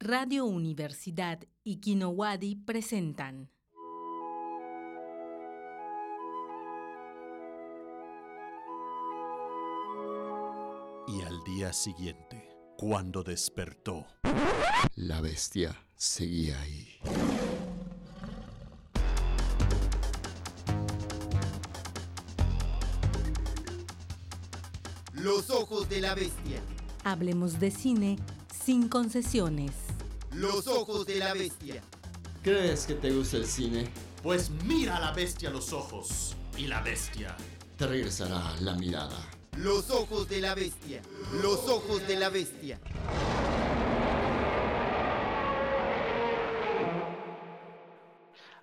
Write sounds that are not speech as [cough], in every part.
Radio Universidad y Kinowadi presentan. Y al día siguiente, cuando despertó, La bestia seguía ahí. Los ojos de la bestia. Hablemos de cine sin concesiones. Los ojos de la bestia. ¿Crees que te gusta el cine? pues mira a la bestia a los ojos. Y la bestia Te regresará la mirada. Los ojos de la bestia. Los ojos de la bestia.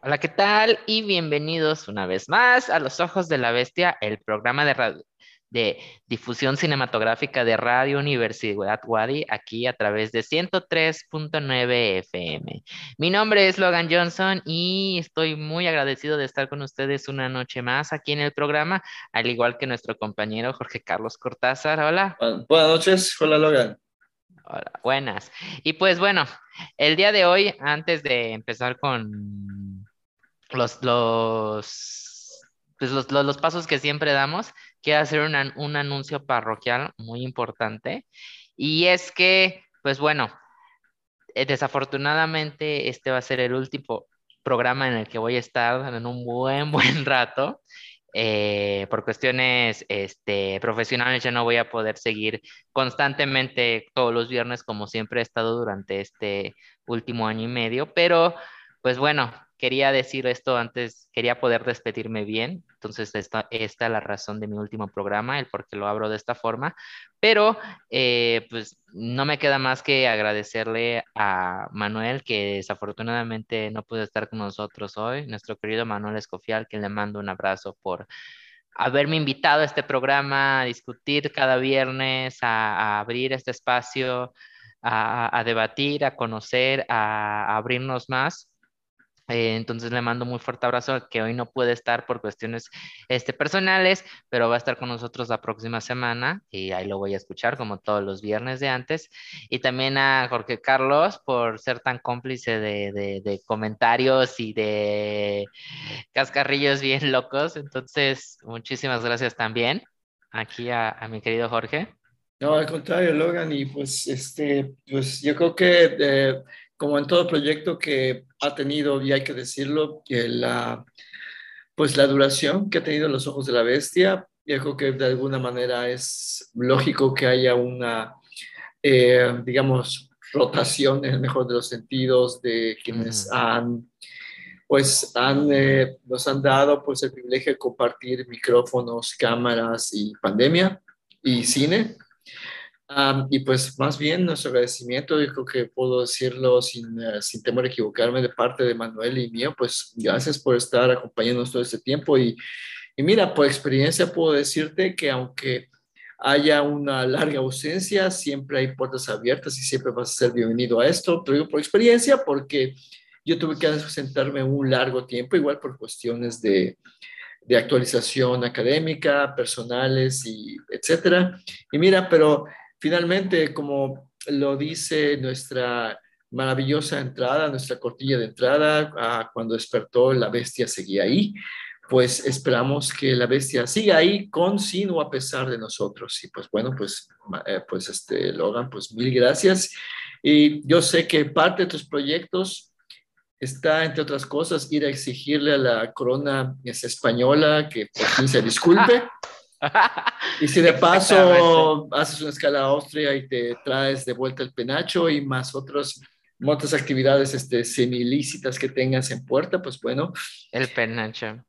Hola, ¿qué tal? Y bienvenidos una vez más a Los Ojos de la Bestia, el programa de, radio- de difusión cinematográfica de Radio Universidad Wadi, aquí a través de 103.9 FM. Mi nombre es Logan Johnson y estoy muy agradecido de estar con ustedes una noche más aquí en el programa, al igual que nuestro compañero Jorge Carlos Cortázar. Hola. Bu- Buenas noches, hola Logan. Hola, buenas. Y pues bueno, el día de hoy, antes de empezar con los, los, pues los, los- los pasos que siempre damos, quiero hacer un, an- un anuncio parroquial muy importante. Y es que, pues bueno, eh, desafortunadamente este va a ser el último programa en el que voy a estar en un buen, [laughs] buen rato. Eh, por cuestiones este, profesionales ya no voy a poder seguir constantemente todos los viernes como siempre he estado durante este último año y medio, pero pues bueno, quería decir esto antes, quería poder despedirme bien, entonces esta, esta es la razón de mi último programa, el por qué lo abro de esta forma, pero eh, pues no me queda más que agradecerle a Manuel que desafortunadamente no pudo estar con nosotros hoy, nuestro querido Manuel Escofial, que le mando un abrazo por haberme invitado a este programa, a discutir cada viernes, a, abrir este espacio, a, debatir, a conocer, a abrirnos más. Eh, entonces le mando muy fuerte abrazo que hoy no puede estar por cuestiones este, personales, pero va a estar con nosotros la próxima semana y ahí lo voy a escuchar como todos los viernes de antes. Y también a Jorge Carlos por ser tan cómplice de, de- comentarios y de cascarrillos bien locos. Entonces, muchísimas gracias también aquí a, a mi querido Jorge. No, al contrario, Logan, y pues este, pues yo creo que eh, como en todo proyecto que ha tenido, y hay que decirlo, la, pues la duración que ha tenido Los Ojos de la Bestia, yo creo que de alguna manera es lógico que haya una, eh, digamos, rotación en el mejor de los sentidos de quienes Ujú. han, pues han, eh, nos han dado pues el privilegio de compartir micrófonos, cámaras y pandemia y cine. Am, y pues más bien nuestro agradecimiento, yo creo que puedo decirlo sin, eh, sin temor a equivocarme de parte de Manuel y mío, pues gracias por estar acompañándonos todo este tiempo y, y mira, por experiencia puedo decirte que aunque haya una larga ausencia, siempre hay puertas abiertas y siempre vas a ser bienvenido a esto. Te digo por experiencia porque yo tuve que ausentarme un largo tiempo, igual por cuestiones de, de actualización académica, personales y etcétera. Y mira, pero finalmente, como lo dice nuestra maravillosa entrada, nuestra cortilla de entrada, ah, cuando despertó la bestia seguía ahí, pues esperamos que la bestia siga ahí con, sin o a pesar de nosotros. Y pues bueno, pues, eh, pues este, Logan, pues mil gracias. Y yo sé que parte de tus proyectos está, entre otras cosas, ir a exigirle a la corona es española que por fin se disculpe. [laughs] [laughs] Y si de paso haces una escala a Austria y te traes de vuelta el penacho y más otros, otras actividades este, semi-ilícitas que tengas en puerta, pues bueno. El penacho. Va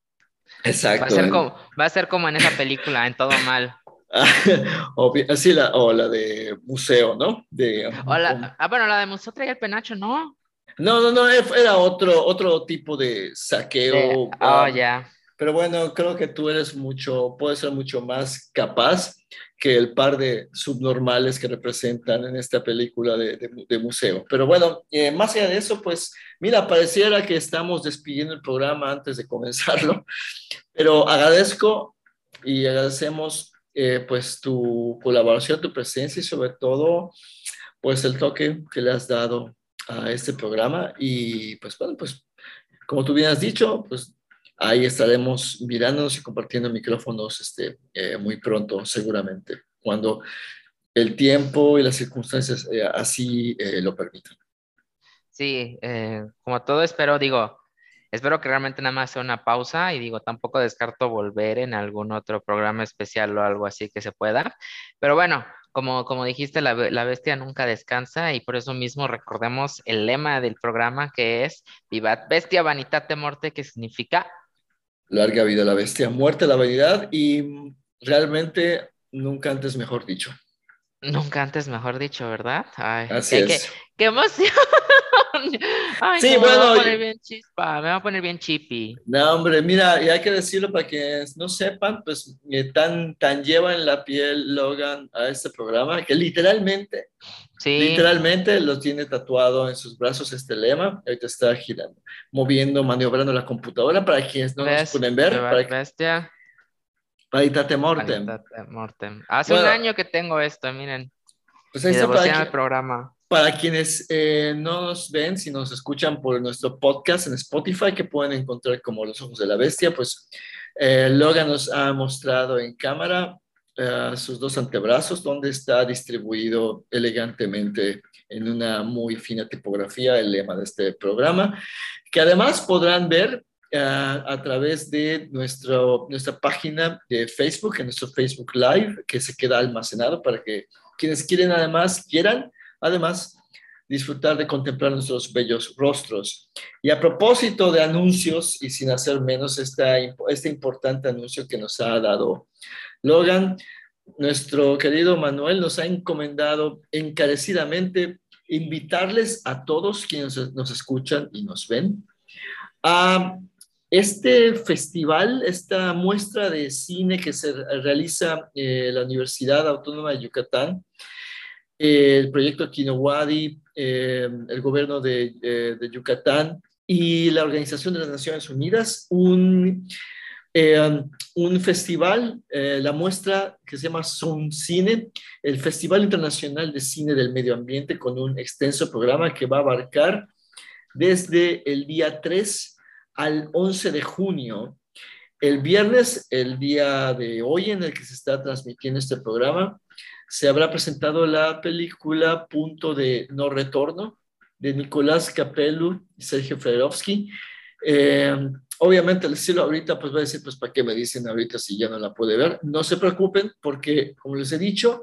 a, Exacto. ser como, va a ser como en esa película, en todo mal. [laughs] Así la, o la de museo, ¿no? De, O la- ah, bueno, la de Museo traía el penacho, ¿no? No, no, no, era otro, otro tipo de saqueo. De- oh, ah, ya. Pero bueno, creo que tú eres mucho, puedes ser mucho más capaz que el par de subnormales que representan en esta película de, de- museo. Pero bueno, eh, más allá de eso, pues mira, pareciera que estamos despidiendo el programa antes de comenzarlo, [laughs] pero agradezco y agradecemos eh, pues tu colaboración, tu presencia y sobre todo pues el toque que le has dado a este programa y pues bueno, pues como tú bien has dicho, pues ahí estaremos mirándonos y compartiendo micrófonos este, eh, muy pronto, seguramente, cuando el tiempo y las circunstancias eh, así eh, lo permitan. Sí, como todo espero, digo, espero que realmente nada más sea una pausa y digo, tampoco descarto volver en algún otro programa especial o algo así que se pueda. Pero bueno, como, como dijiste, la, la, bestia nunca descansa y por eso mismo recordemos el lema del programa que es Vivat Bestia Vanitate Morte, que significa larga vida a la bestia, muerte a la vanidad y realmente nunca antes mejor dicho. Nunca antes mejor dicho, ¿verdad? Así es. qué emoción. [laughs] Ay, sí, no, bueno. Me va a poner bien chispa, me va a poner bien chippy. No, hombre, mira, y hay que decirlo para que no sepan, pues eh, tan, tan lleva en la piel Logan a este programa que literalmente, sí. literalmente lo tiene tatuado en sus brazos este lema. Ahorita está girando, moviendo, maniobrando la computadora para quienes no nos pueden ver. Para, bestia. Vanitate Mortem. Vanitate Mortem. Hace Bueno. un año que tengo esto, miren. Pues ahí está para al programa. Para quienes eh, no nos ven, si nos escuchan por nuestro podcast en Spotify, que pueden encontrar como Los Ojos de la Bestia, pues eh, Logan nos ha mostrado en cámara eh, sus dos antebrazos, donde está distribuido elegantemente en una muy fina tipografía el lema de este programa, que además podrán ver eh, a través de nuestro, nuestra página de Facebook, en nuestro Facebook Live, que se queda almacenado para que quienes quieren además quieran Además, disfrutar de contemplar nuestros bellos rostros. Y a propósito de anuncios, y sin hacer menos esta, este importante anuncio que nos ha dado Logan, nuestro querido Manuel nos ha encomendado encarecidamente invitarles a todos quienes nos escuchan y nos ven a este festival, esta muestra de cine que se realiza en la Universidad Autónoma de Yucatán, el proyecto Kinowadi, eh, el gobierno de, eh, de, Yucatán y la Organización de las Naciones Unidas, un, eh, un festival, eh, la muestra que se llama Son Cine, el Festival Internacional de Cine del Medio Ambiente, con un extenso programa que va a abarcar desde el día 3 al 11 de junio. El viernes, el día de hoy en el que se está transmitiendo este programa, se habrá presentado la película Punto de No Retorno de Nicolás Capello y Sergio Federovsky. Eh, obviamente, al decirlo ahorita, pues va a decir, pues, ¿para qué me dicen ahorita si ya no la puede ver? No se preocupen, porque, como les he dicho,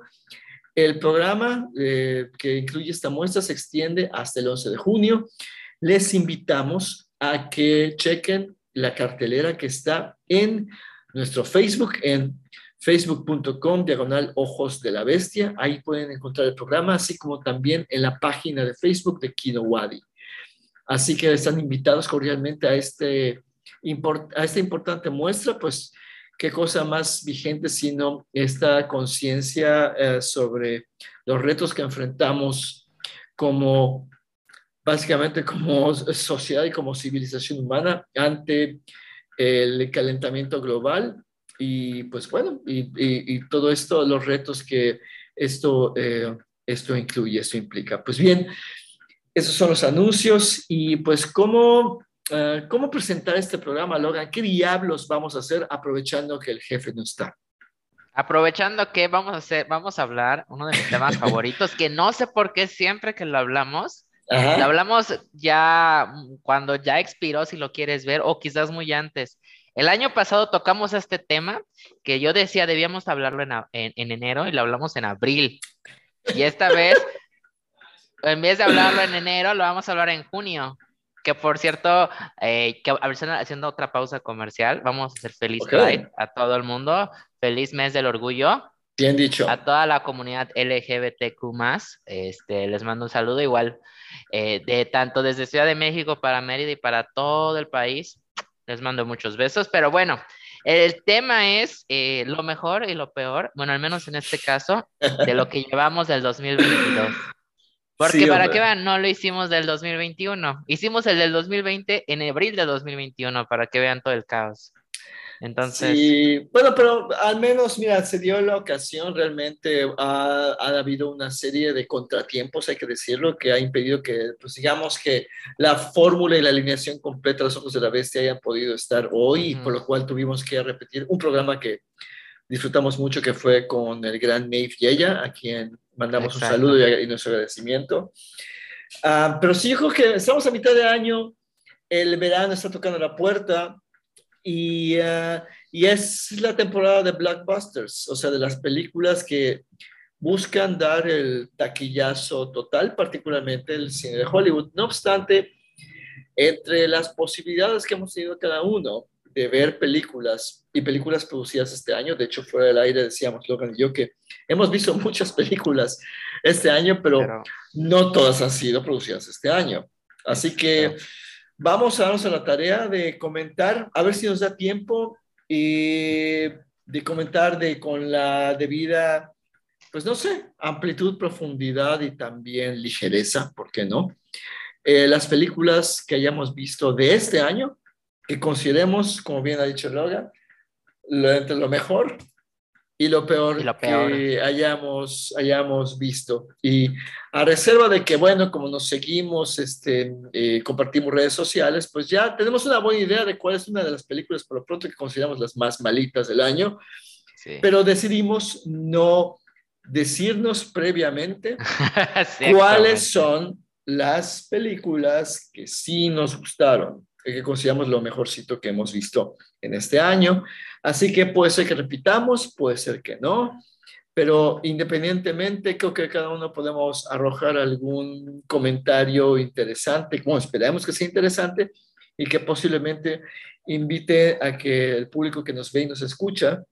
el programa eh, que incluye esta muestra se extiende hasta el 11 de junio. Les invitamos a que chequen la cartelera que está en nuestro Facebook, en facebook.com diagonal ojos de la bestia. Ahí pueden encontrar el programa, así como también en la página de Facebook de Kinowadi. Así que están invitados cordialmente a, este, a esta importante muestra, pues qué cosa más vigente sino esta conciencia eh, sobre los retos que enfrentamos como básicamente como sociedad y como civilización humana ante el calentamiento global y pues bueno, y, y, y, todo esto, los retos que esto, eh, esto incluye, esto implica. Pues bien, esos son los anuncios y pues cómo, uh, cómo presentar este programa, Logan, ¿qué diablos vamos a hacer aprovechando que el jefe no está? Aprovechando que vamos a hacer, vamos a hablar uno de mis temas [laughs] favoritos, que no sé por qué siempre que lo hablamos, Ajá. lo hablamos ya cuando ya expiró, si lo quieres ver, o quizás muy antes. El año pasado tocamos este tema que yo decía debíamos hablarlo en, en, en, enero y lo hablamos en abril. Y esta vez, [laughs] en vez de hablarlo en enero, lo vamos a hablar en junio. Que por cierto, eh, que haciendo otra pausa comercial, vamos a hacer feliz okay. Pride a todo el mundo. Feliz mes del orgullo. Bien dicho. A toda la comunidad LGBTQ. Este, les mando un saludo igual. Eh, de tanto desde Ciudad de México para Mérida y para todo el país. Les mando muchos besos, pero bueno, el tema es eh, lo mejor y lo peor, bueno, al menos en este caso, de lo que [laughs] llevamos del 2022. Porque sí, para que vean, no lo hicimos del 2021, hicimos el del 2020 en abril de 2021, para que vean todo el caos. Entonces, Sí, bueno, pero al menos, mira, se dio la ocasión, realmente ha, ha habido una serie de contratiempos, hay que decirlo, que ha impedido que, pues digamos que la fórmula y la alineación completa de los Ojos de la Bestia hayan podido estar hoy, y por lo cual tuvimos que repetir un programa que disfrutamos mucho, que fue con el gran Nave Yeya, a quien mandamos Exacto. un saludo y, y nuestro agradecimiento. Ah, pero sí, yo creo que estamos a mitad de año, el verano está tocando la puerta y, ah, y es la temporada de blockbusters, o sea, de las películas que buscan dar el taquillazo total, particularmente el cine de Hollywood. No obstante, entre las posibilidades que hemos tenido cada uno de ver películas y películas producidas este año, de hecho fuera del aire decíamos Logan y yo que hemos visto [laughs] muchas películas este año, pero, pero no todas han sido producidas este año. Así que vamos a darnos a la tarea de comentar, a ver si nos da tiempo y de comentar de, con la debida, pues no sé, amplitud, profundidad y también ligereza, ¿por qué no? Eh, las películas que hayamos visto de este año, que consideremos, como bien ha dicho Logan, lo, entre lo mejor y lo peor, Y lo peor. que hayamos, hayamos visto. Y a reserva de que, bueno, como nos seguimos, este, eh, compartimos redes sociales, pues ya tenemos una buena idea de cuál es una de las películas, por lo pronto, que consideramos las más malitas del año, sí. pero decidimos no decirnos previamente [laughs] cuáles son las películas que sí nos gustaron, que consideramos lo mejorcito que hemos visto en este año. Así que puede ser que repitamos, puede ser que no, pero independientemente, creo que cada uno podemos arrojar algún comentario interesante, como esperamos que sea interesante y que posiblemente invite a que el público que nos ve y nos escucha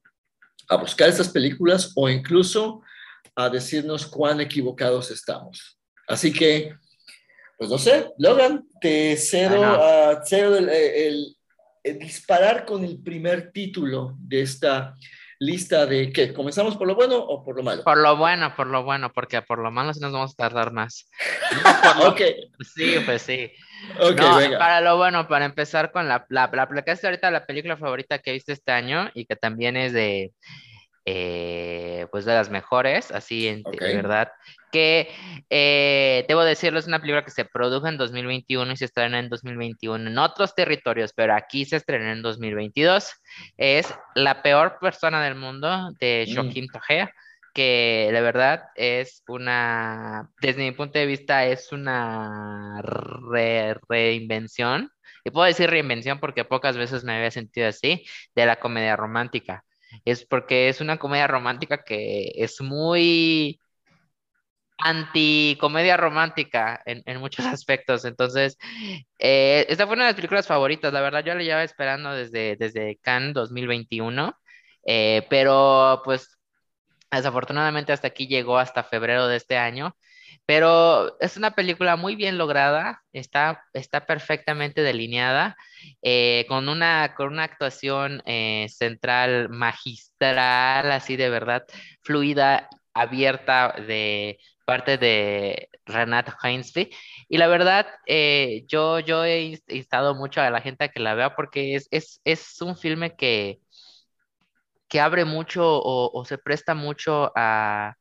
a buscar estas películas o incluso a decirnos cuán equivocados estamos. Así que, pues no sé, Logan, te cedo, Bueno. a- cedo el, el- el disparar con el primer título de esta lista de que comenzamos por lo bueno o por lo malo. Por lo bueno, por lo bueno, porque por lo malo sí nos vamos a tardar más. No, [laughs] por lo- Ok, Sí, pues sí. ok, No, venga. para lo bueno, para empezar con la, la, la, ahorita la película favorita que viste este año y que también es de, eh, pues de las mejores, así en, verdad, que eh, debo decirlo, es una película que se produjo en 2021 y se estrena en 2021 en otros territorios, pero aquí se estrenó en 2022. Es La peor persona del mundo de Mm. Joaquín Tojea que de verdad es una, desde mi punto de vista, es una re- reinvención, y puedo decir reinvención porque pocas veces me había sentido así, de la comedia romántica. Es porque es una comedia romántica que es muy anti-comedia romántica en, en muchos [laughs] aspectos. Entonces, eh, esta fue una de las películas favoritas. La verdad, yo la llevaba esperando desde, desde Cannes 2021, eh, pero pues Desafortunadamente hasta aquí llegó hasta febrero de este año, pero es una película muy bien lograda, está, está perfectamente delineada, eh, con una, con una actuación eh, central magistral, así de verdad, fluida, abierta de parte de Renat Heinsby. Y la verdad, eh, yo, yo he inst- instado mucho a la gente a que la vea porque es, es, es un filme que que abre mucho o, o se presta mucho a,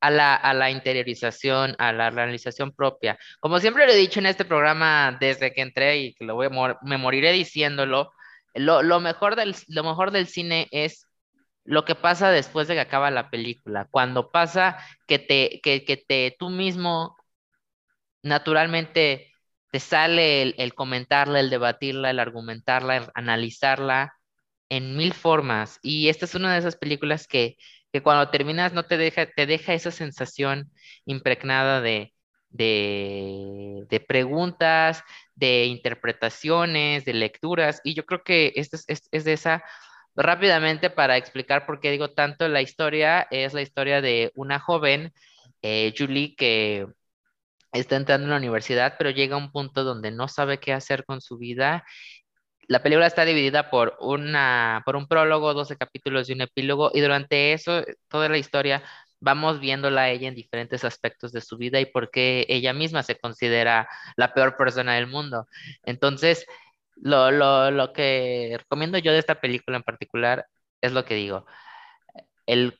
a la, a la interiorización, a la realización propia. Como siempre lo he dicho en este programa desde que entré y que lo voy a mor- me moriré diciéndolo, lo, lo mejor del, lo mejor del cine es lo que pasa después de que acaba la película, cuando pasa que te, que, que te tú mismo naturalmente te sale el, el comentarla, el debatirla, el argumentarla, el analizarla en mil formas. Y esta es una de esas películas que, que cuando terminas no te deja, te deja esa sensación impregnada de, de, preguntas, de interpretaciones, de lecturas. Y yo creo que esta es, es, es de esa, rápidamente para explicar por qué digo tanto, la historia es la historia de una joven, eh, Julie, que está entrando en la universidad, pero llega a un punto donde no sabe qué hacer con su vida la película está dividida por, una, por un prólogo, 12 capítulos y un epílogo, y durante eso, toda la historia, vamos viéndola a ella en diferentes aspectos de su vida y por qué ella misma se considera la peor persona del mundo. Entonces, lo, lo, lo que recomiendo yo de esta película en particular es lo que digo. El,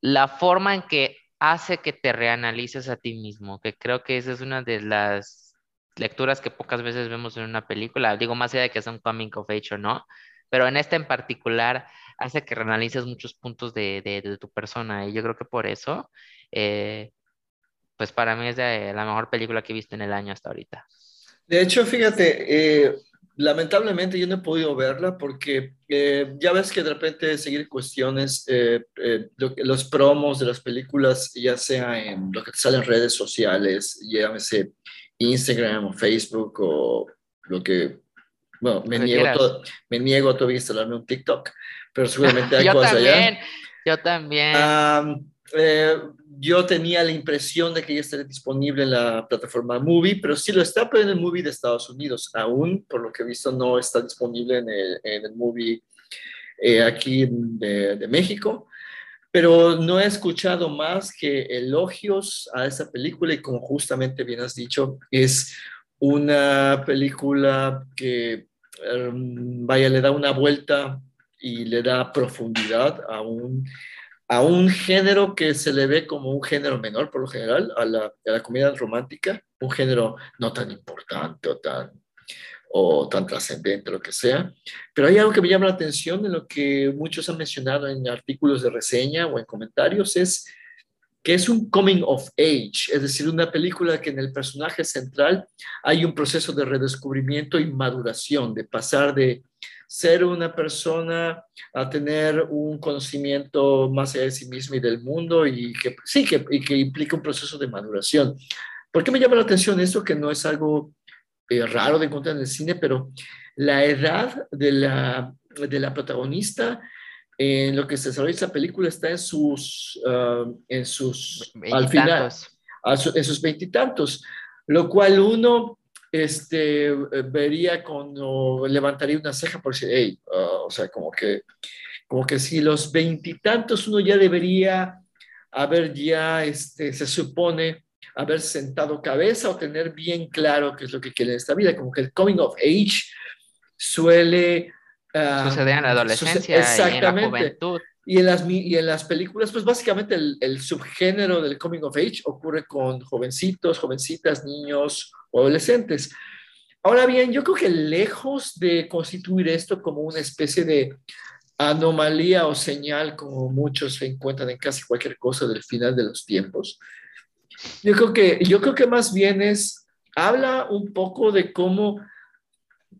la forma en que hace que te reanalices a ti mismo, que creo que esa es una de las lecturas que pocas veces vemos en una película, digo más allá de que sea un coming of age o no, pero en esta en particular hace que reanalices muchos puntos de, de, tu persona y yo creo que por eso, eh, pues para mí es de la mejor película que he visto en el año hasta ahorita. De hecho, fíjate, eh, lamentablemente yo no he podido verla porque eh, ya ves que de repente seguir cuestiones, eh, los promos de las películas, ya sea en lo que sale en redes sociales, llámese Instagram o Facebook o lo que, bueno, me, niego, me niego a todavía instalarme un TikTok, pero seguramente [laughs] hay yo cosas también, Yo también. Eh, yo tenía la impresión de que ya estaría disponible en la plataforma Movie, pero sí lo está, pero en el Movie de Estados Unidos. Aún, por lo que he visto, no está disponible en el, en el Movie eh, aquí de, de, México. Pero no he escuchado más que elogios a esa película y como justamente bien has dicho, es una película que, um, vaya, le da una vuelta y le da profundidad a un a un género que se le ve como un género menor por lo general, a la, a la comedia romántica, un género no tan importante o tan, o tan trascendente, lo que sea. Pero hay algo que me llama la atención en lo que muchos han mencionado en artículos de reseña o en comentarios, es que es un coming of age, es decir, una película que en el personaje central hay un proceso de redescubrimiento y maduración, de pasar de ser una persona a tener un conocimiento más allá de sí mismo y del mundo y que sí, que, y que implica un proceso de maduración. ¿Por qué me llama la atención esto? Que no es algo eh, raro de encontrar en el cine, pero la edad de la, de la protagonista en lo que se desarrolla esa película está en sus, ah, en sus, al final, en sus veintitantos, lo cual uno este, vería con, levantaría una ceja por decir, hey, ah, o sea, como que, como que si los veintitantos uno ya debería haber ya, este, se supone, haber sentado cabeza o tener bien claro qué es lo que quiere en esta vida, como que el coming of age suele... Uh, Sucede en la adolescencia exactamente. y en la juventud. Y en, las, y en las películas, pues básicamente el, el, subgénero del coming of age ocurre con jovencitos, jovencitas, niños o adolescentes. Ahora bien, yo creo que lejos de constituir esto como una especie de anomalía o señal, como muchos se encuentran en casi cualquier cosa del final de los tiempos, yo creo que, yo creo que más bien es, habla un poco de cómo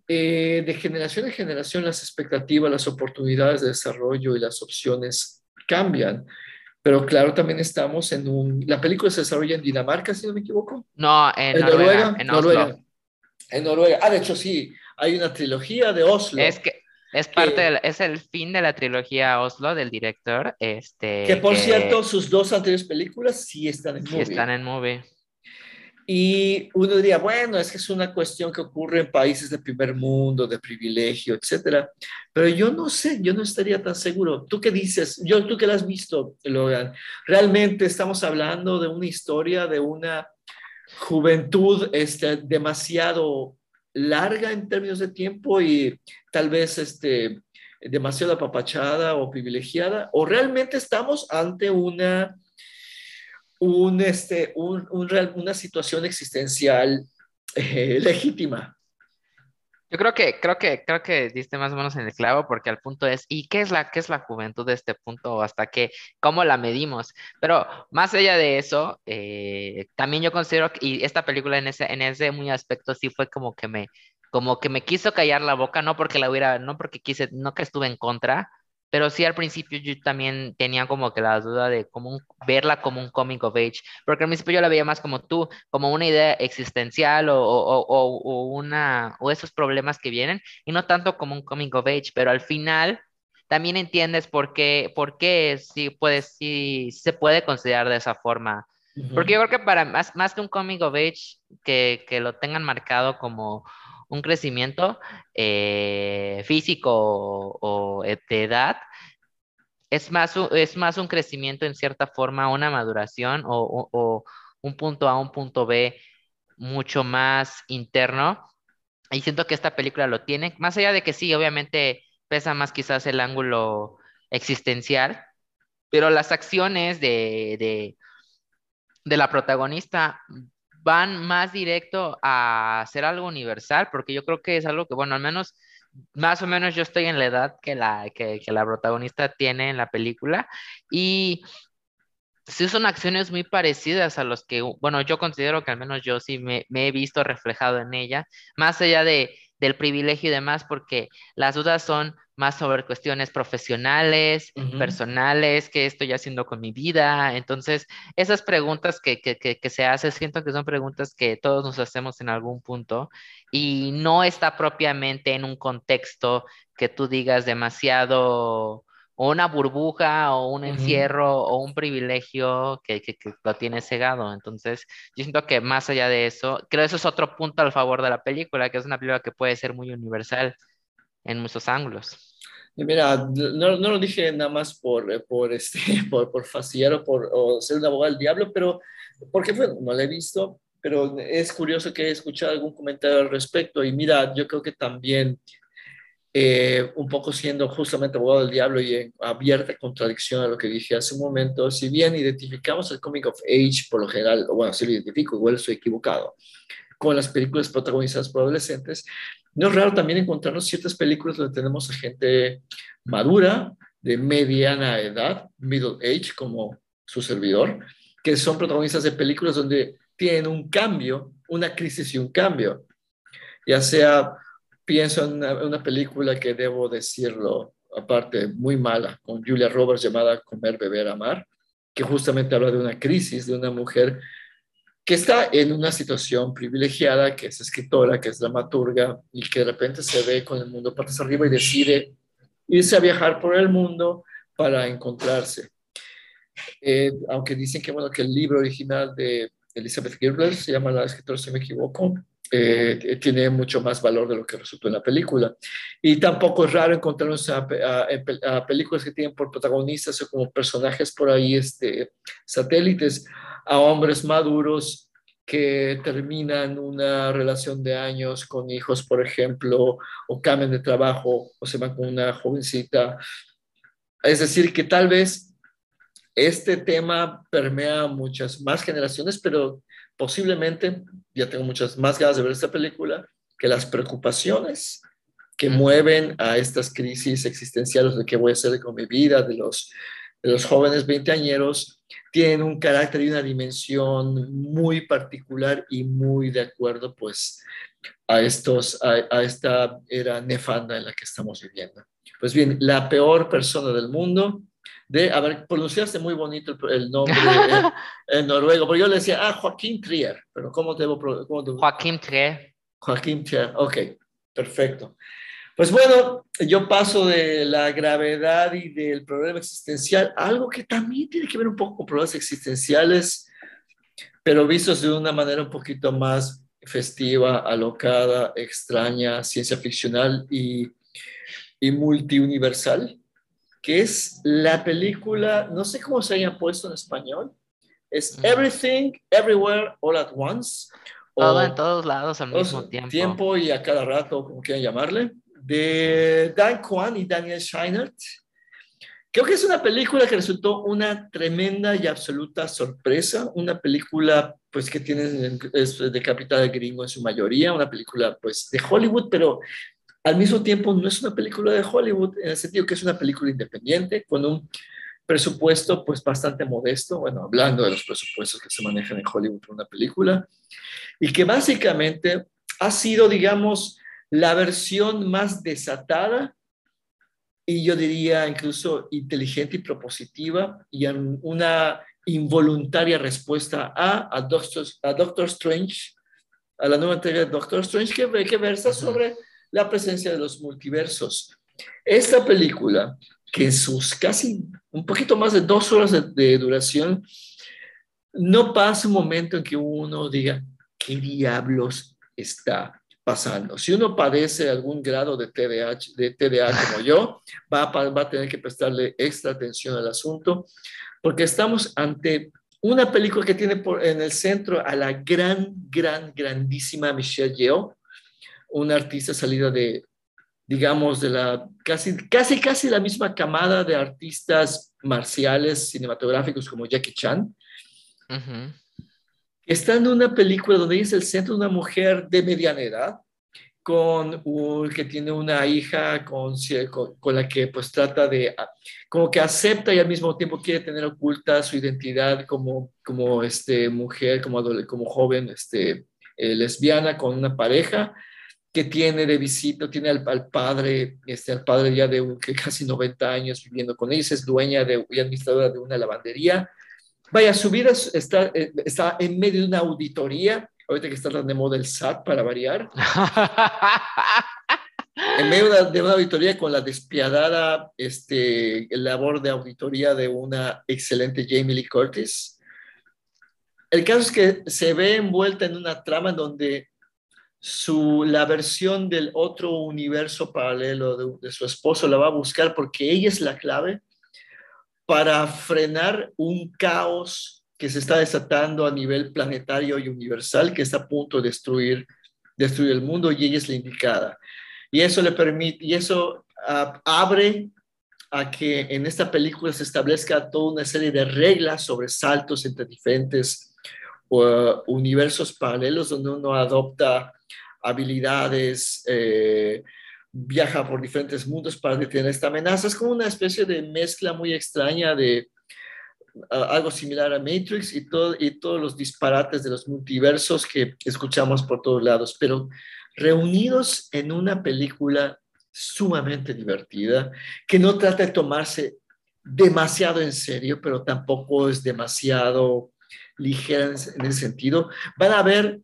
eh, de generación en generación las expectativas, las oportunidades de desarrollo y las opciones cambian. Pero claro, también estamos en un... La película se desarrolla en Dinamarca, si no me equivoco. No, en, Noruega, en Noruega. En Noruega. Ah, de hecho, sí, hay una trilogía de Oslo. Es que es parte es el fin de la trilogía Oslo del director. Este, que por cierto, sus dos anteriores películas sí están en sí están en movie. Y uno diría, bueno, es que es una cuestión que ocurre en países de primer mundo, de privilegio, etcétera. Pero yo no sé, yo no estaría tan seguro. ¿Tú qué dices? Yo, tú que la has visto, Logan. Realmente estamos hablando de una historia de una juventud este, demasiado larga en términos de tiempo y tal vez este, demasiado apapachada o privilegiada, o realmente estamos ante una un, este, un, una situación existencial eh, legítima. Yo creo que, creo que, creo que diste más o menos en el clavo, porque al punto es, ¿y qué es la, qué es la juventud de este punto? ¿Hasta qué? ¿Cómo la medimos? Pero más allá de eso, eh, también yo considero y esta película en ese, en ese muy aspecto sí fue como que me, como que me quiso callar la boca, no porque la hubiera, no porque quise, no que estuve en contra, pero sí al principio yo también tenía como que la duda de cómo verla como un coming of age, porque al principio yo la veía más como tú, como una idea existencial o, o, o, una, o esos problemas que vienen, y no tanto como un coming of age, pero al final también entiendes por qué, por qué sí, puedes, sí, se puede considerar de esa forma. Porque yo creo que para más, más que un coming of age, que, que lo tengan marcado como un crecimiento eh, físico o, de edad, es más, es más un crecimiento en cierta forma, una maduración o, un punto A, un punto B mucho más interno. Y siento que esta película lo tiene, más allá de que sí, obviamente pesa más quizás el ángulo existencial, pero las acciones de, de la protagonista van más directo a hacer algo universal, porque yo creo que es algo que, bueno, al menos, más o menos yo estoy en la edad que la, que, la protagonista tiene en la película y sí son acciones muy parecidas a los que, bueno, yo considero que al menos yo sí me, me he visto reflejado en ella, más allá de, del privilegio y demás, porque las dudas son más sobre cuestiones profesionales, Ujú. personales, qué estoy haciendo con mi vida. Entonces, esas preguntas que, que, que, que se hacen, siento que son preguntas que todos nos hacemos en algún punto y no está propiamente en un contexto que tú digas demasiado o una burbuja o un encierro o un privilegio que, que, que lo tiene cegado. Entonces, yo siento que más allá de eso, creo que eso es otro punto al favor de la película, que es una película que puede ser muy universal en muchos ángulos. Mira, no, no lo dije nada más por, eh, por, este, [laughs] por, por fastidiar o por o ser un abogado del diablo, pero porque bueno, no lo he visto, pero es curioso que he escuchado algún comentario al respecto. Y mira, yo creo que también, eh, un poco siendo justamente abogado del diablo y en abierta contradicción a lo que dije hace un momento, si bien identificamos el comic of age por lo general, bueno, si lo identifico, igual estoy equivocado, con las películas protagonizadas por adolescentes, no es raro también encontrarnos ciertas películas donde tenemos a gente madura, de mediana edad, middle age, como su servidor, que son protagonistas de películas donde tienen un cambio, una crisis y un cambio. Ya sea, pienso en una, una película que debo decirlo, aparte, muy mala, con Julia Roberts llamada Comer, Beber, Amar, que justamente habla de una crisis de una mujer que está en una situación privilegiada, que es escritora, que es dramaturga y que de repente se ve con el mundo patas arriba y decide irse a viajar por el mundo para encontrarse. Eh, aunque dicen que, bueno, que el libro original de Elizabeth Gilbert, se llama La escritora, si me equivoco, eh, tiene mucho más valor de lo que resultó en la película. Y tampoco es raro encontrarnos a, a, a películas que tienen por protagonistas o como personajes por ahí este, satélites a hombres maduros que terminan una relación de años con hijos, por ejemplo, o cambian de trabajo o se van con una jovencita. Es decir, que tal vez este tema permea muchas más generaciones, pero posiblemente, ya tengo muchas más ganas de ver esta película, que las preocupaciones que mueven a estas crisis existenciales de qué voy a hacer con mi vida, de los, de los jóvenes veinteañeros, tienen un carácter y una dimensión muy particular y muy de acuerdo pues a, estos, a, a, esta era nefanda en la que estamos viviendo. Pues bien, la peor persona del mundo, de, a ver, pronunciaste muy bonito el, el nombre en, [laughs] noruego, porque yo le decía, ah, Joaquín Trier, pero ¿cómo debo? Cómo debo? Joaquín Trier. Joaquín Trier, ok, perfecto. Pues bueno, yo paso de la gravedad y del problema existencial algo que también tiene que ver un poco con problemas existenciales, pero vistos de una manera un poquito más festiva, alocada, extraña, ciencia ficcional y, y multiuniversal, que es la película, no sé cómo se haya puesto en español, es Everything, Everywhere, All at Once. Todo o, en todos lados al mismo tiempo. Tiempo y a cada rato, como quieran llamarle de Dan Kwan y Daniel Scheinert. Creo que es una película que resultó una tremenda y absoluta sorpresa, una película pues que tiene es de capital gringo en su mayoría, una película pues de Hollywood, pero al mismo tiempo no es una película de Hollywood en el sentido que es una película independiente con un presupuesto pues bastante modesto, bueno, hablando de los presupuestos que se manejan en Hollywood por una película, y que básicamente ha sido, digamos, la versión más desatada y yo diría incluso inteligente y propositiva y una involuntaria respuesta a, a, Doctor, a Doctor Strange, a la nueva entrega de Doctor Strange que, que versa sobre la presencia de los multiversos. Esta película, que en sus casi un poquito más de dos horas de, de duración, no pasa un momento en que uno diga, ¿qué diablos está pasando. Si uno padece algún grado de TDA, de TDA como yo, va a, va a tener que prestarle extra atención al asunto, porque estamos ante una película que tiene por, en el centro a la gran, gran, grandísima Michelle Yeoh, una artista salida de, digamos, de la casi, casi, casi la misma camada de artistas marciales cinematográficos como Jackie Chan. Ujú. Está en una película donde es el centro de una mujer de mediana edad, con que tiene una hija con, con, con la que pues trata de, ah, como que acepta y al mismo tiempo quiere tener oculta su identidad como, como este, mujer, como, como joven este, eh, lesbiana con una pareja que tiene de visita, tiene al, padre, este, al padre ya de un- casi 90 años viviendo con ellos, es dueña de, y administradora de una lavandería. Vaya, su vida es- está, eh, está en medio de una auditoría, ahorita que está tan de moda el SAT para variar, [laughs] en medio de, una auditoría con la despiadada este, labor de auditoría de una excelente Jamie Lee Curtis. El caso es que se ve envuelta en una trama en donde su, la versión del otro universo paralelo de, de su esposo la va a buscar porque ella es la clave para frenar un caos que se está desatando a nivel planetario y universal que está a punto de destruir, destruir el mundo y ella es la indicada. Y eso le permite, y eso ah, abre a que en esta película se establezca toda una serie de reglas sobre saltos entre diferentes universos paralelos donde uno adopta habilidades, eh, viaja por diferentes mundos para detener esta amenaza. Es como una especie de mezcla muy extraña de algo similar a Matrix y, todo, y todos los disparates de los multiversos que escuchamos por todos lados, pero reunidos en una película sumamente divertida, que no trata de tomarse demasiado en serio, pero tampoco es demasiado ligera en, en ese sentido. Van a ver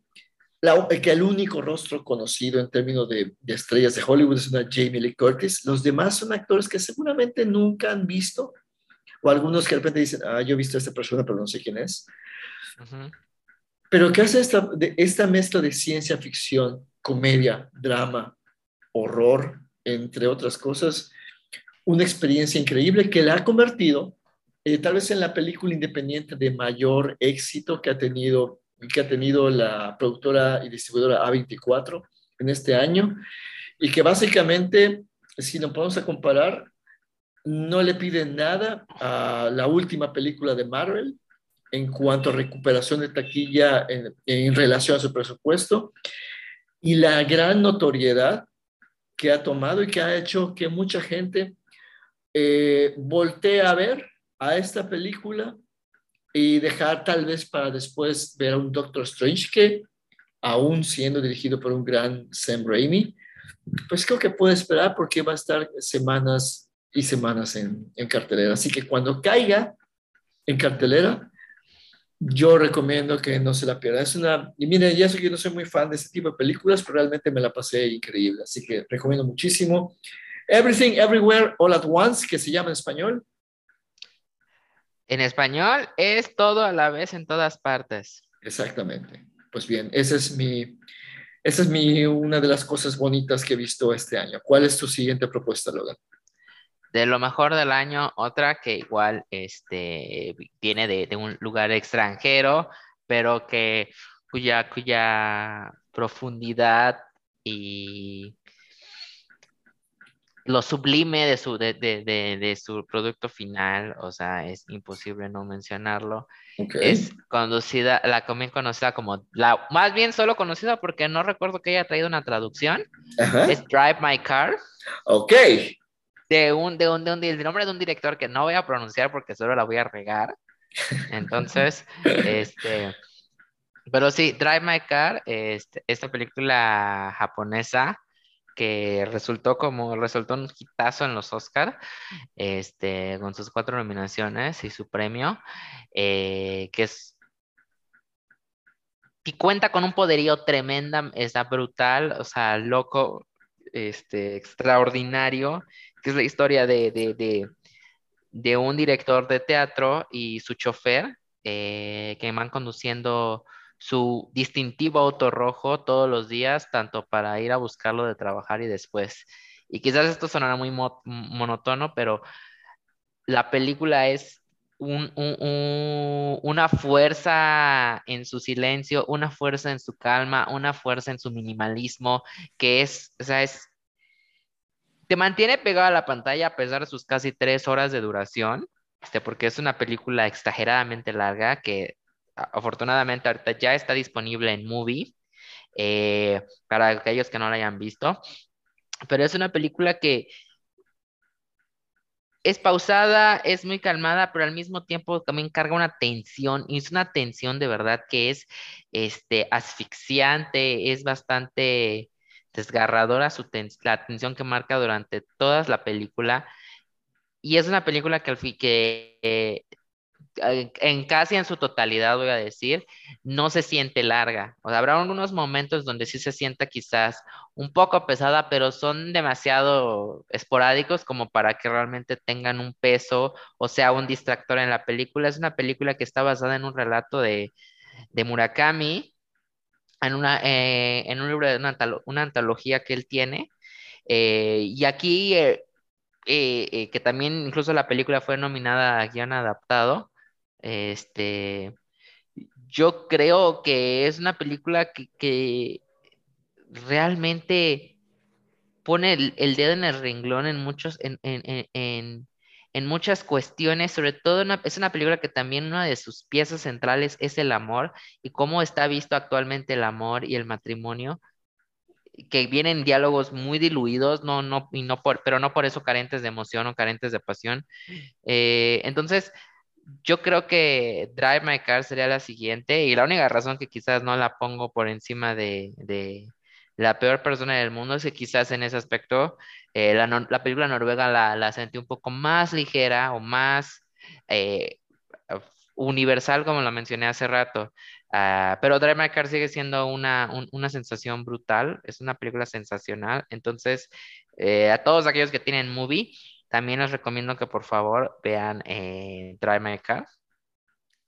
la, que el único rostro conocido en términos de, de, estrellas de Hollywood es una Jamie Lee Curtis. Los demás son actores que seguramente nunca han visto, o algunos que de repente dicen, ah, yo he visto a esta persona, pero no sé quién es. Uh -huh. Pero que hace esta, de, esta mezcla de ciencia ficción, comedia, drama, horror, entre otras cosas, una experiencia increíble que la ha convertido eh, tal vez en la película independiente de mayor éxito que ha tenido que ha tenido la productora y distribuidora A24 en este año y que básicamente, si nos podemos a comparar, no le pide nada a la última película de Marvel en cuanto a recuperación de taquilla en, en relación a su presupuesto y la gran notoriedad que ha tomado y que ha hecho que mucha gente eh, voltee a ver a esta película y dejar tal vez para después ver a un Doctor Strange que, aún siendo dirigido por un gran Sam Raimi, pues creo que puede esperar porque va a estar semanas y semanas en, en cartelera. Así que cuando caiga en cartelera, yo recomiendo que no se la pierda. Es una, y miren, ya sé que yo no soy muy fan de este tipo de películas, pero realmente me la pasé increíble. Así que recomiendo muchísimo. Everything, Everywhere, All at Once, que se llama en español. En español es todo a la vez en todas partes. Exactamente. Pues bien, esa es mi, esa es mi, una de las cosas bonitas que he visto este año. ¿Cuál es tu siguiente propuesta, Logan? De lo mejor del año, otra que igual este, viene de, de un lugar extranjero, pero que cuya, cuya profundidad y lo sublime de su, de, de, de, de, su producto final, o sea, es imposible no mencionarlo. Okay. Es conducida, la también conocida como, la, más bien solo conocida porque no recuerdo que haya traído una traducción, Ajá. es Drive My Car. Ok. De un, de un, de un, del nombre de un director que no voy a pronunciar porque solo la voy a regar. Entonces, [laughs] este, pero sí, Drive My Car, este, esta película japonesa, que resultó como resultó un hitazo en los Oscar, este, con sus cuatro nominaciones y su premio, eh, que es y cuenta con un poderío tremenda, está brutal, o sea, loco, este, extraordinario, que es la historia de, de, de, de un director de teatro y su chofer, eh, que van conduciendo su distintivo auto rojo todos los días, tanto para ir a buscarlo de trabajar y después. Y quizás esto sonará muy mo monótono, pero la película es un- un- un- una fuerza en su silencio, una fuerza en su calma, una fuerza en su minimalismo, que es, o sea, es, te mantiene pegado a la pantalla a pesar de sus casi tres horas de duración, este, porque es una película exageradamente larga que afortunadamente ahorita ya está disponible en Movie, eh, para aquellos que no la hayan visto, pero es una película que es pausada, es muy calmada, pero al mismo tiempo también carga una tensión, y es una tensión de verdad que es este, asfixiante, es bastante desgarradora su tens- la tensión que marca durante toda la película. Y es una película que al que eh, en en casi en su totalidad, voy a decir, no se siente larga. O sea, habrá algunos momentos donde sí se sienta quizás un poco pesada, pero son demasiado esporádicos como para que realmente tengan un peso o sea un distractor en la película. Es una película que está basada en un relato de, de Murakami, en, una, eh, en un libro de una, antolo- una antología que él tiene. Eh, y aquí, eh, eh, eh, que también incluso la película fue nominada a guion adaptado, este, yo creo que es una película que, que realmente pone el, el dedo en el renglón en muchos, en, en, en, en- muchas cuestiones, sobre todo es una película que también una de sus piezas centrales es el amor y cómo está visto actualmente el amor y el matrimonio, que vienen diálogos muy diluidos, no, no, y no por, pero no por eso carentes de emoción o carentes de pasión. Eh, entonces, yo creo que Drive My Car sería la siguiente y la única razón que quizás no la pongo por encima de, de la peor persona del mundo es que quizás en ese aspecto eh, la, nor- la película noruega la, la sentí un poco más ligera o más eh, universal, como lo mencioné hace rato. Ah, pero Drive My Car sigue siendo una, un- una sensación brutal, es una película sensacional. Entonces, eh, a todos aquellos que tienen movie, también les recomiendo que por favor vean eh, Drive My Car.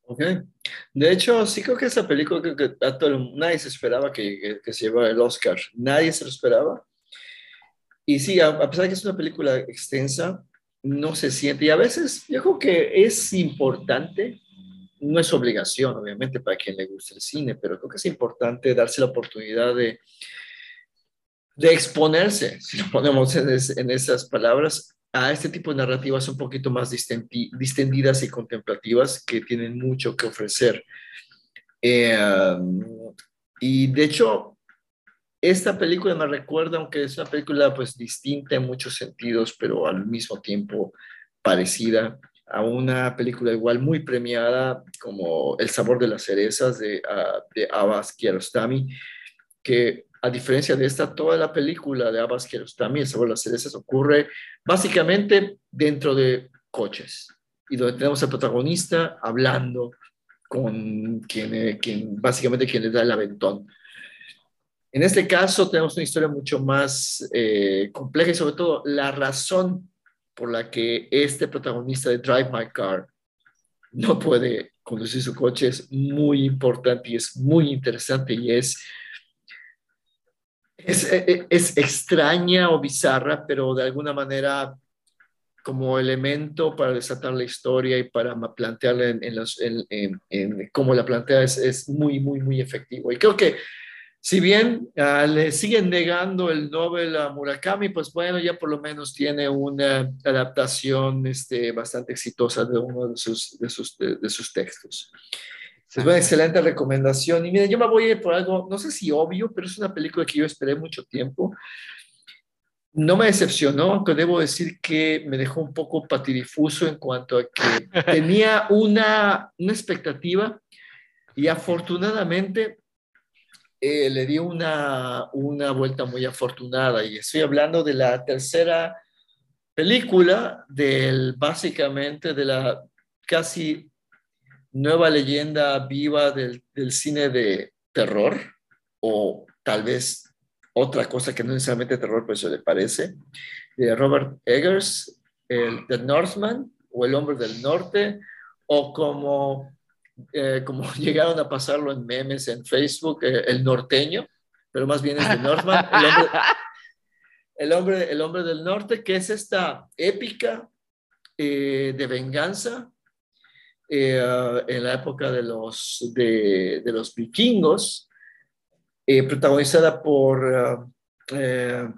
Ok. De hecho, sí creo que esa película, creo que a todo nadie se esperaba que, que, que se llevara el Oscar. Nadie se lo esperaba. Y sí, a, a pesar de que es una película extensa, no se siente. Y a veces yo creo que es importante, no es obligación, obviamente, para quien le guste el cine, pero creo que es importante darse la oportunidad de, de exponerse, si lo ponemos en, es- en esas palabras, a este tipo de narrativas un poquito más distendi- distendidas y contemplativas que tienen mucho que ofrecer. Eh, y de hecho, esta película me recuerda, aunque es una película pues distinta en muchos sentidos, pero al mismo tiempo parecida a una película igual muy premiada como El sabor de las cerezas de, ah, de Abbas Kiarostami, que a diferencia de esta, toda la película de Abbas Kiarostami, El sabor de las cerezas, ocurre básicamente dentro de coches y donde tenemos al protagonista hablando con quien, eh, quien básicamente quien le da el aventón. En este caso tenemos una historia mucho más eh, compleja y sobre todo la razón por la que este protagonista de Drive My Car no puede conducir su coche es muy importante y es muy interesante y es, es, es, es extraña o bizarra, pero de alguna manera como elemento para desatar la historia y para plantearla en, en, los- en- en- cómo la plantea es, es muy, muy, muy efectivo. Y creo que si bien ah, le siguen negando el Nobel a Murakami, pues bueno, ya por lo menos tiene una adaptación este, bastante exitosa de uno de sus, de sus, de, de sus textos. Es una excelente recomendación. Y mira, yo me voy a ir por algo, no sé si obvio, pero es una película que yo esperé mucho tiempo. No me decepcionó, aunque debo decir que me dejó un poco patidifuso en cuanto a que [laughs] tenía una, una expectativa y afortunadamente eh, le dio una, una vuelta muy afortunada. Y estoy hablando de la tercera película del, básicamente, de la casi nueva leyenda viva del, del cine de terror, o tal vez otra cosa que no necesariamente terror, pero eso le parece, de Robert Eggers, el The Northman, o El Hombre del Norte, o como, eh, como [laughs] llegaron a pasarlo en memes en Facebook, eh, El Norteño, pero más bien es The Northman, el hombre, [laughs] el hombre, el hombre del Norte, que es esta épica eh, de venganza eh, en la época de los, de, de los vikingos, eh, protagonizada por eh,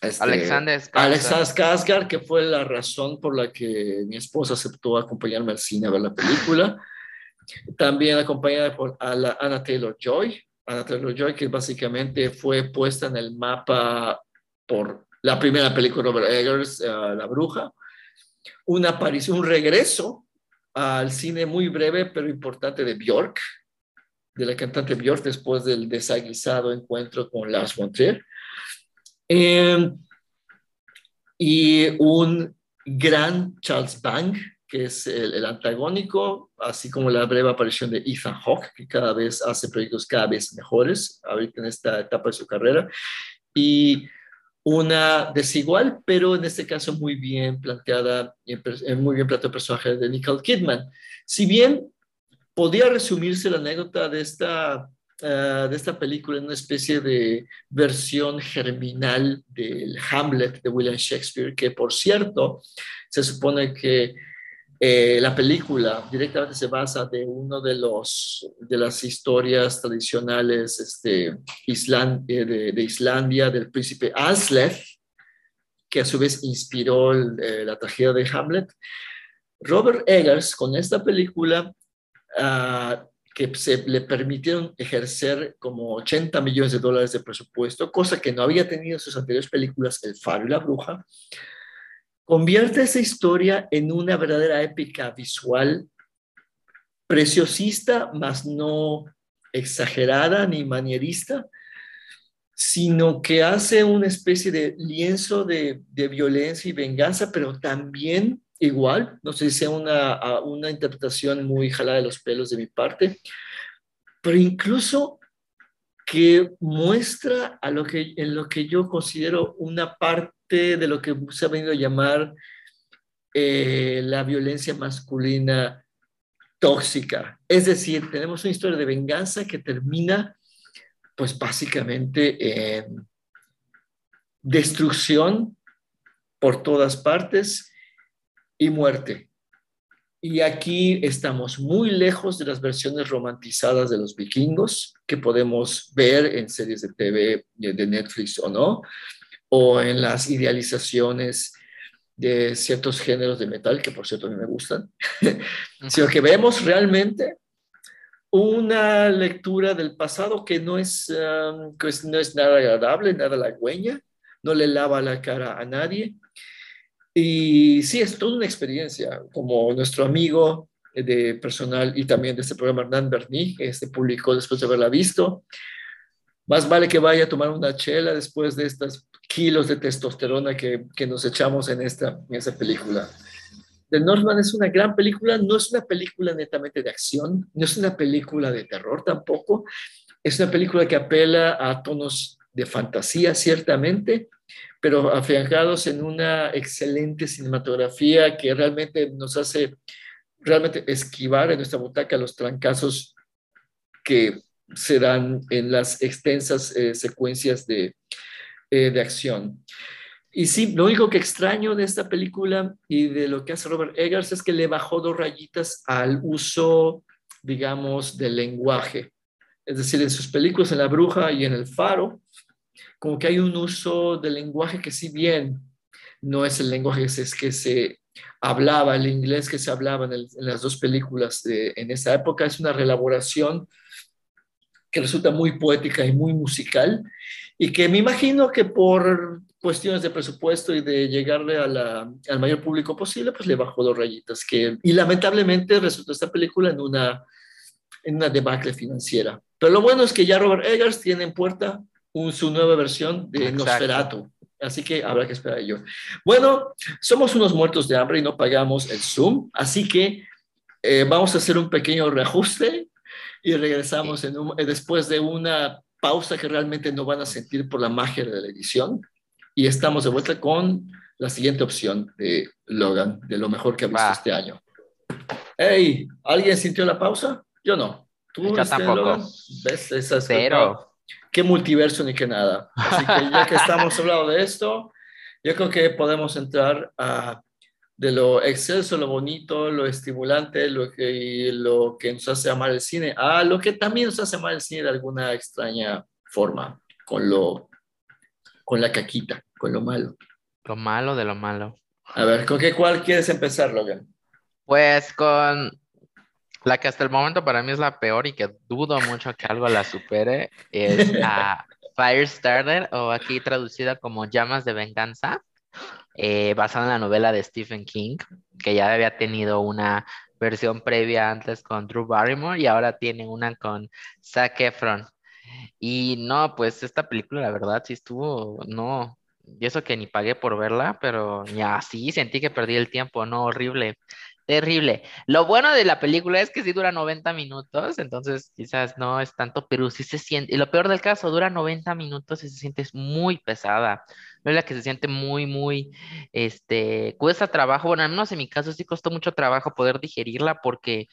este, Alexander Skarsgård. Alexander Skarsgård, que fue la razón por la que mi esposa aceptó acompañarme al cine a ver la película. También acompañada por Anna Taylor-Joy, Anna Taylor-Joy, que básicamente fue puesta en el mapa por la primera película de Robert Eggers, eh, La Bruja. Una aparición, un regreso al cine muy breve pero importante de Björk, de la cantante Björk después del desaguisado encuentro con Lars von Trier. Eh, y un gran Charles Bang, que es el, el antagónico, así como la breve aparición de Ethan Hawke, que cada vez hace proyectos cada vez mejores, ahorita en esta etapa de su carrera, y una desigual, pero en este caso muy bien planteada, muy bien planteado personaje de Nicole Kidman. Si bien podía resumirse la anécdota de esta, ah, de esta película en una especie de versión germinal del Hamlet de William Shakespeare, que por cierto, se supone que eh, la película directamente se basa de uno de los de las historias tradicionales este, Islan- eh, de, de Islandia del príncipe Aslef, que a su vez inspiró el- eh, la tragedia de Hamlet. Robert Eggers con esta película ah, que se le permitieron ejercer como 80 millones de dólares de presupuesto, cosa que no había tenido en sus anteriores películas, El Faro y la Bruja, convierte esa historia en una verdadera épica visual preciosista, mas no exagerada ni manierista, sino que hace una especie de lienzo de, de violencia y venganza, pero también igual, no sé si sea una, una interpretación muy jalada de los pelos de mi parte, pero incluso que muestra a lo que, en lo que yo considero una parte de lo que se ha venido a llamar eh, la violencia masculina tóxica. Es decir, tenemos una historia de venganza que termina, pues básicamente en destrucción por todas partes y muerte. Y aquí estamos muy lejos de las versiones romantizadas de los vikingos que podemos ver en series de TV de Netflix o no, o en las idealizaciones de ciertos géneros de metal, que por cierto a mí me gustan, [laughs] sino que vemos realmente una lectura del pasado que no es, um, que no es nada agradable, nada halagüeña, no le lava la cara a nadie. Y sí, es toda una experiencia, como nuestro amigo de personal y también de este programa, Hernán Berní, que este publicó después de haberla visto. Más vale que vaya a tomar una chela después de estos kilos de testosterona que, que nos echamos en esta, en esta película. The Northman es una gran película, no es una película netamente de acción, no es una película de terror tampoco, es una película que apela a tonos de fantasía, ciertamente, pero afiancados en una excelente cinematografía que realmente nos hace realmente esquivar en nuestra butaca los trancazos que se dan en las extensas eh, secuencias de, eh, de acción. Y sí, lo único que extraño de esta película y de lo que hace Robert Eggers es que le bajó dos rayitas al uso, digamos, del lenguaje. Es decir, en sus películas, en La Bruja y en El Faro, como que hay un uso del lenguaje que si bien no es el lenguaje se, que se hablaba, el inglés que se hablaba en, las dos películas de, en esa época, es una reelaboración que resulta muy poética y muy musical y que me imagino que por cuestiones de presupuesto y de llegarle a la, al mayor público posible, pues le bajó dos rayitas. Que, y lamentablemente resultó esta película en una, en una debacle financiera. Pero lo bueno es que ya Robert Eggers tiene en puerta un, su nueva versión de Exacto. Nosferatu. Así que habrá que esperar yo. Bueno, somos unos muertos de hambre y no pagamos el Zoom, así que eh, vamos a hacer un pequeño reajuste y regresamos en un- eh, después de una pausa que realmente no van a sentir por la magia de la edición. Y estamos de vuelta con la siguiente opción de Logan, de lo mejor que ha visto este año. Hey, ¿alguien sintió la pausa? Yo no. ¿Tú, Yo este, tampoco. Logan? ¿Ves? Esa es Cero. qué multiverso ni qué nada. Así que ya que estamos [laughs] hablando de esto, yo creo que podemos entrar a de lo excelso, lo bonito, lo estimulante, lo que, y lo que nos hace amar el cine, a lo que también nos hace amar el cine de alguna extraña forma, con lo, con la caquita, con lo malo. Lo malo de lo malo. A ver, ¿con qué cuál quieres empezar, Logan? Pues con la que hasta el momento para mí es la peor y que dudo mucho que algo la supere, es [laughs] a Firestarter, o aquí traducida como Llamas de Venganza, eh, basada en la novela de Stephen King, que ya había tenido una versión previa antes con Drew Barrymore y ahora tiene una con Zac Efron. Y no, pues esta película, la verdad, sí estuvo, no, y eso que ni pagué por verla, pero ya sí sentí que perdí el tiempo, no, horrible. Terrible. Lo bueno de la película es que sí dura 90 minutos, entonces quizás no es tanto, pero sí se siente, lo peor del caso, dura 90 minutos y se siente muy pesada. No es la que se siente muy, muy, este, cuesta trabajo, bueno, al menos en mi caso sí costó mucho trabajo poder digerirla porque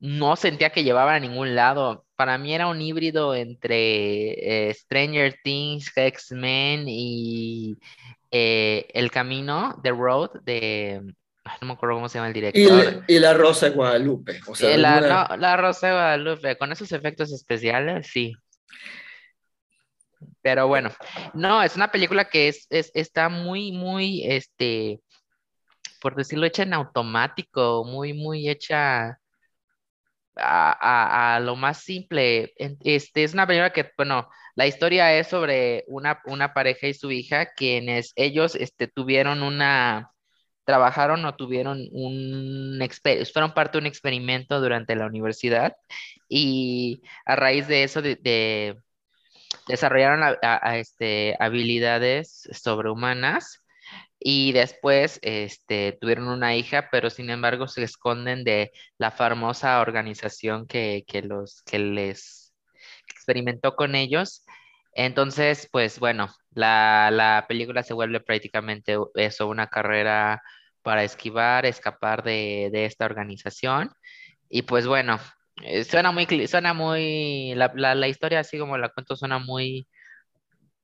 no sentía que llevaba a ningún lado. Para mí era un híbrido entre eh, Stranger Things, X-Men y eh, El Camino, The Road, de no me acuerdo cómo se llama el director. Y, la Rosa de Guadalupe. O sea, la, no, la Rosa de Guadalupe, con esos efectos especiales, sí. Pero bueno, no, es una película que es, está muy, muy, este, por decirlo, hecha en automático, muy, muy hecha a, lo más simple. Este, es una película que, bueno, la historia es sobre una, una pareja y su hija, quienes ellos este, tuvieron una trabajaron o tuvieron un, fueron parte de un experimento durante la universidad y a raíz de eso de, desarrollaron este, habilidades sobrehumanas y después este, tuvieron una hija, pero sin embargo se esconden de la famosa organización que, los, que les experimentó con ellos. Entonces, pues bueno, la, película se vuelve prácticamente eso, una carrera para esquivar, escapar de, esta organización. Y pues bueno, eh, suena muy, suena muy, la, historia así como la cuento suena muy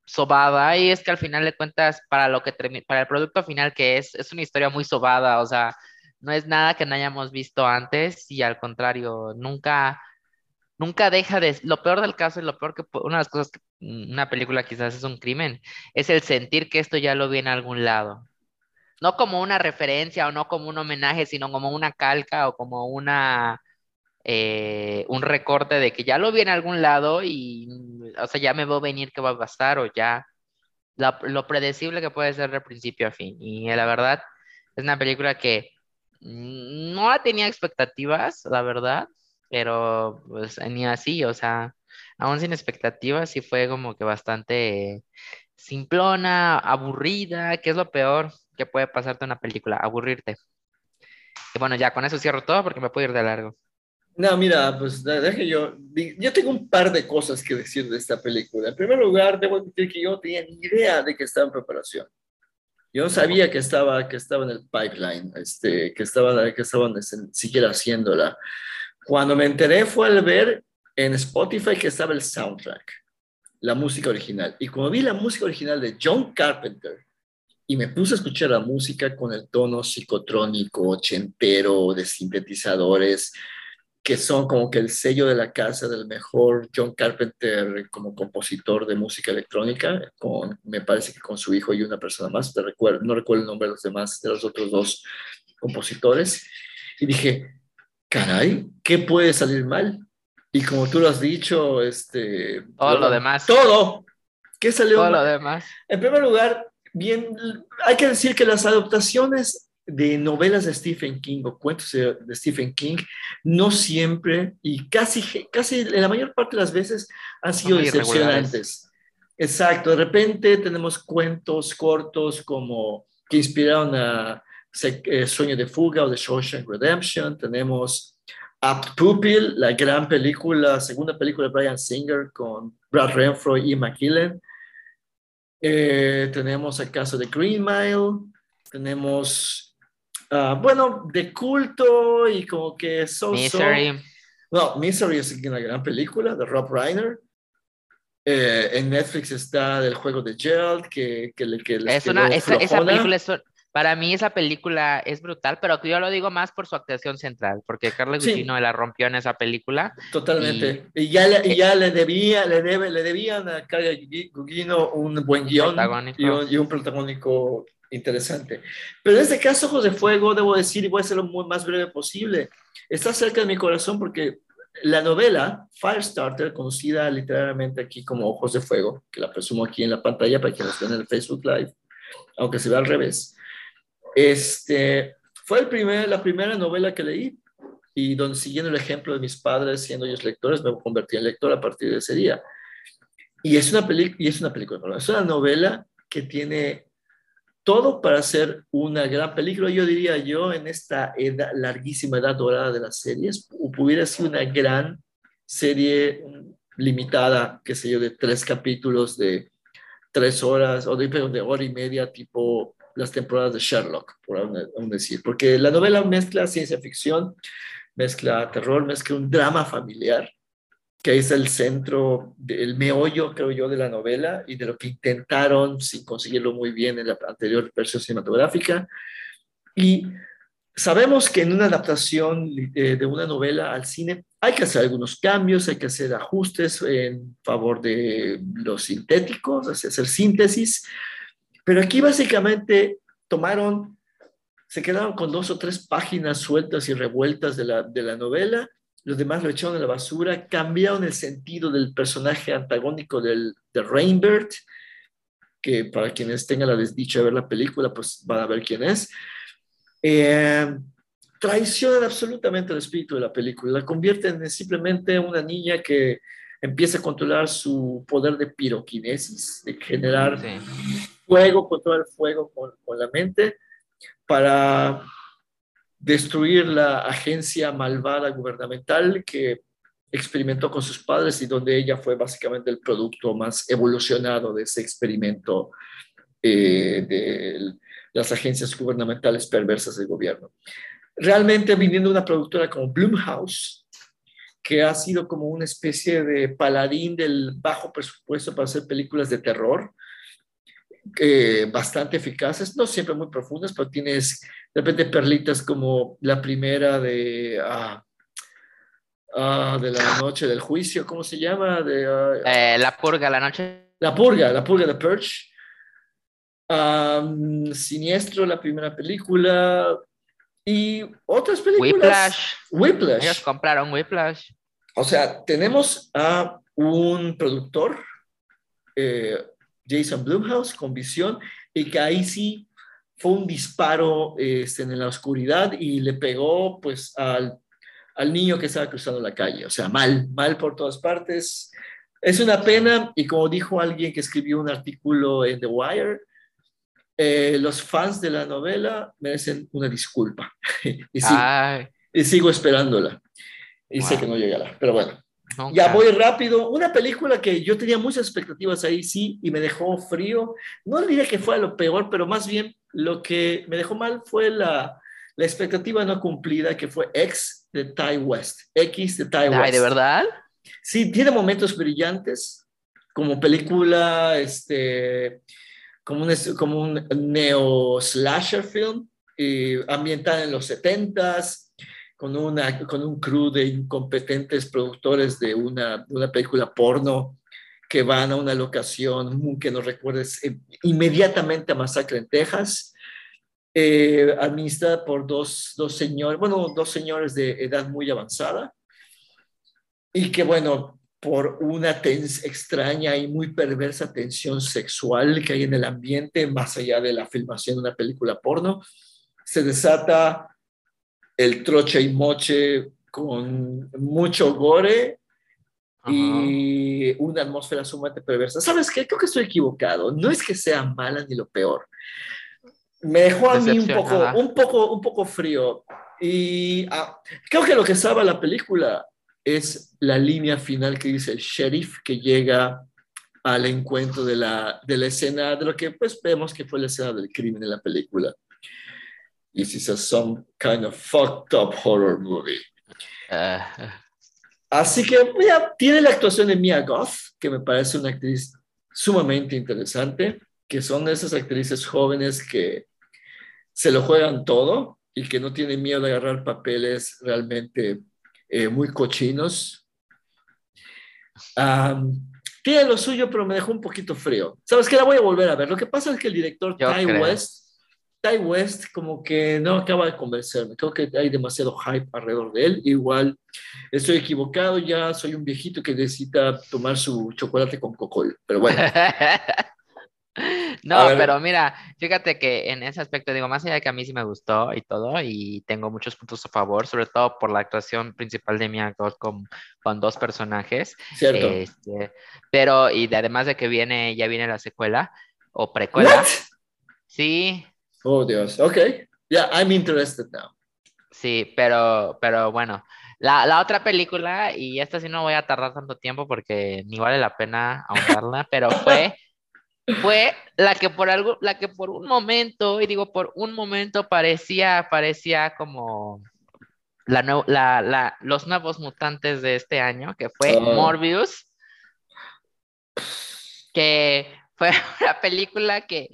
sobada y es que al final de cuentas para lo que para el producto final que es, es una historia muy sobada, o sea, no es nada que no hayamos visto antes y al contrario, nunca nunca deja de... Lo peor del caso es lo peor que... Una de las cosas que una película quizás es un crimen, es el sentir que esto ya lo vi en algún lado. No como una referencia o no como un homenaje, sino como una calca o como una... Eh, un recorte de que ya lo vi en algún lado y, o sea, ya me veo venir qué va a pasar o ya lo predecible que puede ser de principio a fin. Y la verdad, es una película que no tenía expectativas, la verdad, pero pues ni así, o sea, aún sin expectativas, sí fue como que bastante simplona, aburrida, que es lo peor que puede pasarte una película, aburrirte. Y bueno, ya con eso cierro todo porque me puedo ir de largo. No, mira, pues deje yo. Yo tengo un par de cosas que decir de esta película. En primer lugar, debo admitir que yo tenía ni idea de que estaba en preparación. Yo no sabía que estaba, que estaba en el pipeline, este, que, estaba, que estaban siquiera haciéndola. Cuando me enteré fue al ver en Spotify que estaba el soundtrack, la música original. Y cuando vi la música original de John Carpenter y me puse a escuchar la música con el tono psicotrónico, ochentero, de sintetizadores, que son como que el sello de la casa del mejor John Carpenter como compositor de música electrónica, con, me parece que con su hijo y una persona más, te recuerdo, no recuerdo el nombre de los demás, de los otros dos compositores. Y dije, caray, ¿qué puede salir mal? Y como tú lo has dicho, este... Todo lo demás. Todo. ¿Qué salió Todo lo demás. En primer lugar, bien, hay que decir que las adaptaciones de novelas de Stephen King o cuentos de, Stephen King no siempre y casi, casi la mayor parte de las veces han sido decepcionantes. Exacto, de repente tenemos cuentos cortos como que inspiraron a eh, Sueño de Fuga o The Shawshank Redemption, tenemos Apt Pupil, la gran película, segunda película de Brian Singer con Brad Renfro y McKillen. Eh, tenemos el caso de Green Mile, tenemos, ah, bueno, de culto y como que so, Misery. No, Misery es una gran película de Rob Reiner. Eh, en Netflix está el juego de Gerald, que, que, que es una, esa, esa, película es, Para mí esa película es brutal, pero yo lo digo más por su actuación central, porque Carla Sí. Gugino la rompió en esa película. Totalmente. Y, ya, le, y ya le debía, le debe, le debían a Carla Gugino un buen guion y un, y un protagónico interesante. Pero en este caso, Ojos de Fuego, debo decir, y voy a hacerlo lo más breve posible, está cerca de mi corazón porque la novela Firestarter, conocida literalmente aquí como Ojos de Fuego, que la presumo aquí en la pantalla para que nos vean en el Facebook Live, aunque se vea al revés, este, fue el primer, la primera novela que leí y donde, siguiendo el ejemplo de mis padres, siendo ellos lectores, me convertí en lector a partir de ese día. Y es una, peli y es una película, es una novela que tiene todo para ser una gran película, yo diría yo, en esta edad, larguísima edad dorada de las series, hubiera sido una gran serie limitada, qué sé yo, de tres capítulos de tres horas, o de, de hora y media, tipo las temporadas de Sherlock, por aún, decir, porque la novela mezcla ciencia ficción, mezcla terror, mezcla un drama familiar, que es el centro, el meollo, creo yo, de la novela y de lo que intentaron, sin conseguirlo muy bien en la anterior versión cinematográfica. Y sabemos que en una adaptación eh, de una novela al cine hay que hacer algunos cambios, hay que hacer ajustes en favor de los sintéticos, hacer síntesis, pero aquí básicamente tomaron, se quedaron con dos o tres páginas sueltas y revueltas de la, de la novela los demás lo echaron a la basura, cambiaron el sentido del personaje antagónico del, de Rainbird, que para quienes tengan la desdicha de ver la película, pues van a ver quién es. Eh, traicionan absolutamente el espíritu de la película, la convierten en simplemente una niña que empieza a controlar su poder de piroquinesis, de generar Sí. Fuego, controlar el fuego con, con la mente, para destruir la agencia malvada gubernamental que experimentó con sus padres y donde ella fue básicamente el producto más evolucionado de ese experimento eh, de las agencias gubernamentales perversas del gobierno. Realmente viniendo una productora como Blumhouse, que ha sido como una especie de paladín del bajo presupuesto para hacer películas de terror, eh, bastante eficaces, no siempre muy profundas, pero tienes de repente perlitas como la primera de, ah, ah, de la noche del juicio, ¿cómo se llama? De, ah, Eh, la purga, la noche. la purga, la purga de Purge. Um, Siniestro, la primera película. Y otras películas. Whiplash. Whiplash. Ellos compraron Whiplash. O sea, tenemos a un productor, eh, Jason Blumhouse, con visión, y que ahí sí fue un disparo este, en la oscuridad y le pegó pues al, al niño que estaba cruzando la calle. O sea, mal, mal por todas partes. Es una pena y como dijo alguien que escribió un artículo en The Wire, eh, los fans de la novela merecen una disculpa. [laughs] y, sigo, Ay, y sigo esperándola. Y sé que no llegará, pero bueno. Nunca. Ya voy rápido. Una película que yo tenía muchas expectativas ahí, sí, y me dejó frío. No diría que fue lo peor, pero más bien lo que me dejó mal fue la, la expectativa no cumplida, que fue X de Ty West. X de Ty West. Ay, ¿de verdad? Sí, tiene momentos brillantes, como película, este, como un, como un neo-slasher film, eh, ambientada en los 70s, con, una, con un crew de incompetentes productores de una, una película porno que van a una locación que nos recuerdes eh, inmediatamente a Masacre en Texas, eh, administrada por dos, dos señores, bueno, dos señores de edad muy avanzada, y que bueno, por una tens extraña y muy perversa tensión sexual que hay en el ambiente, más allá de la filmación de una película porno, se desata el troche y moche con mucho gore Ajá. y una atmósfera sumamente perversa. ¿Sabes qué? Creo que estoy equivocado. No es que sea mala ni lo peor. Me dejó a mí un poco, un poco, un poco frío. Y ah, creo que lo que salva la película es la línea final que dice el sheriff que llega al encuentro de la, de la escena, de lo que pues vemos que fue la escena del crimen en la película. This is a some kind of fucked up horror movie. Ah, Así que mira, tiene la actuación de Mia Goth, que me parece una actriz sumamente interesante, que son esas actrices jóvenes que se lo juegan todo y que no tienen miedo de agarrar papeles realmente eh, muy cochinos. Am, tiene lo suyo, pero me dejó un poquito frío. ¿Sabes qué? La voy a volver a ver. Lo que pasa es que el director Yo Ty creo. West, Ty West como que no acaba de convencerme. Creo que hay demasiado hype alrededor de él. Igual estoy equivocado, ya soy un viejito que necesita tomar su chocolate con cocol. Pero bueno, [laughs] No, pero mira, fíjate que en ese aspecto, digo, más allá de que a mí sí me gustó y todo, y tengo muchos puntos a favor, sobre todo por la actuación principal de Mia Goth con, con dos personajes, cierto. este, pero, y de- además de que viene, ya viene la secuela o precuela, What? sí, Oh, Dios. Ok. Yeah, I'm interested now. sí, pero, pero bueno, la, la otra película, y esta sí no voy a tardar tanto tiempo porque ni vale la pena ahondarla, pero fue [laughs] fue la que por algo, la que por un momento, y digo por un momento parecía, parecía como la, la, la- los nuevos mutantes de este año, que fue Oh. Morbius, que fue [laughs] una película que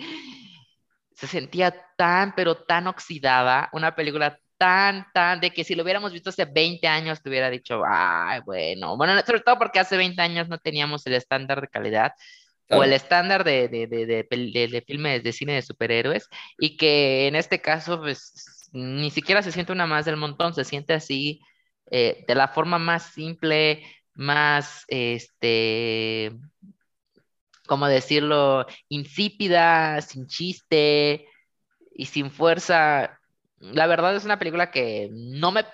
se sentía tan, pero tan oxidada, una película tan, tan, de que si lo hubiéramos visto hace 20 años te hubiera dicho, ay, bueno, bueno, sobre todo porque hace 20 años no teníamos el estándar de calidad o el estándar de, de, de, de, pel- de- de filmes de cine de superhéroes y que en este caso pues ni siquiera se siente una más del montón, se siente así eh, de la forma más simple, más, este, ¿cómo decirlo? Insípida, sin chiste y sin fuerza. La verdad es una película que no me...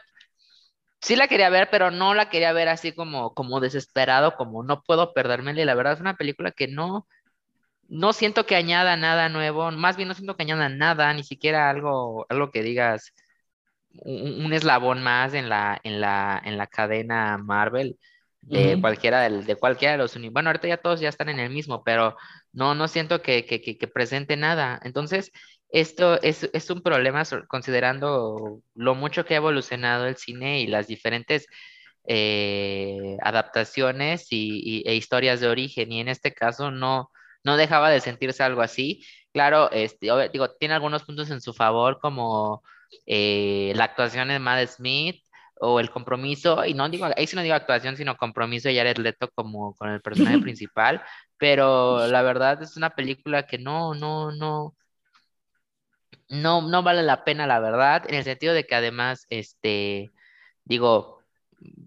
Sí la quería ver, pero no la quería ver así como, como desesperado, como no puedo perdérmela. La verdad es una película que no, no siento que añada nada nuevo, más bien no siento que añada nada, ni siquiera algo, algo que digas un, un eslabón más en la, en la, en la cadena Marvel de cualquiera del, de cualquiera de los Bueno, ahorita ya todos ya están en el mismo, pero no, no siento que, que, que, que presente nada. Entonces, esto es, es un problema considerando lo mucho que ha evolucionado el cine y las diferentes eh, adaptaciones y, y- e historias de origen. Y en este caso no, no dejaba de sentirse algo así. Claro, este, digo, tiene algunos puntos en su favor, como eh, la actuación de Matt Smith o el compromiso, y no digo, ahí sí no digo actuación, sino compromiso de Jared Leto como con el personaje [laughs] principal, pero la verdad es una película que no, no, no, no, no vale la pena, la verdad, en el sentido de que además, este, digo,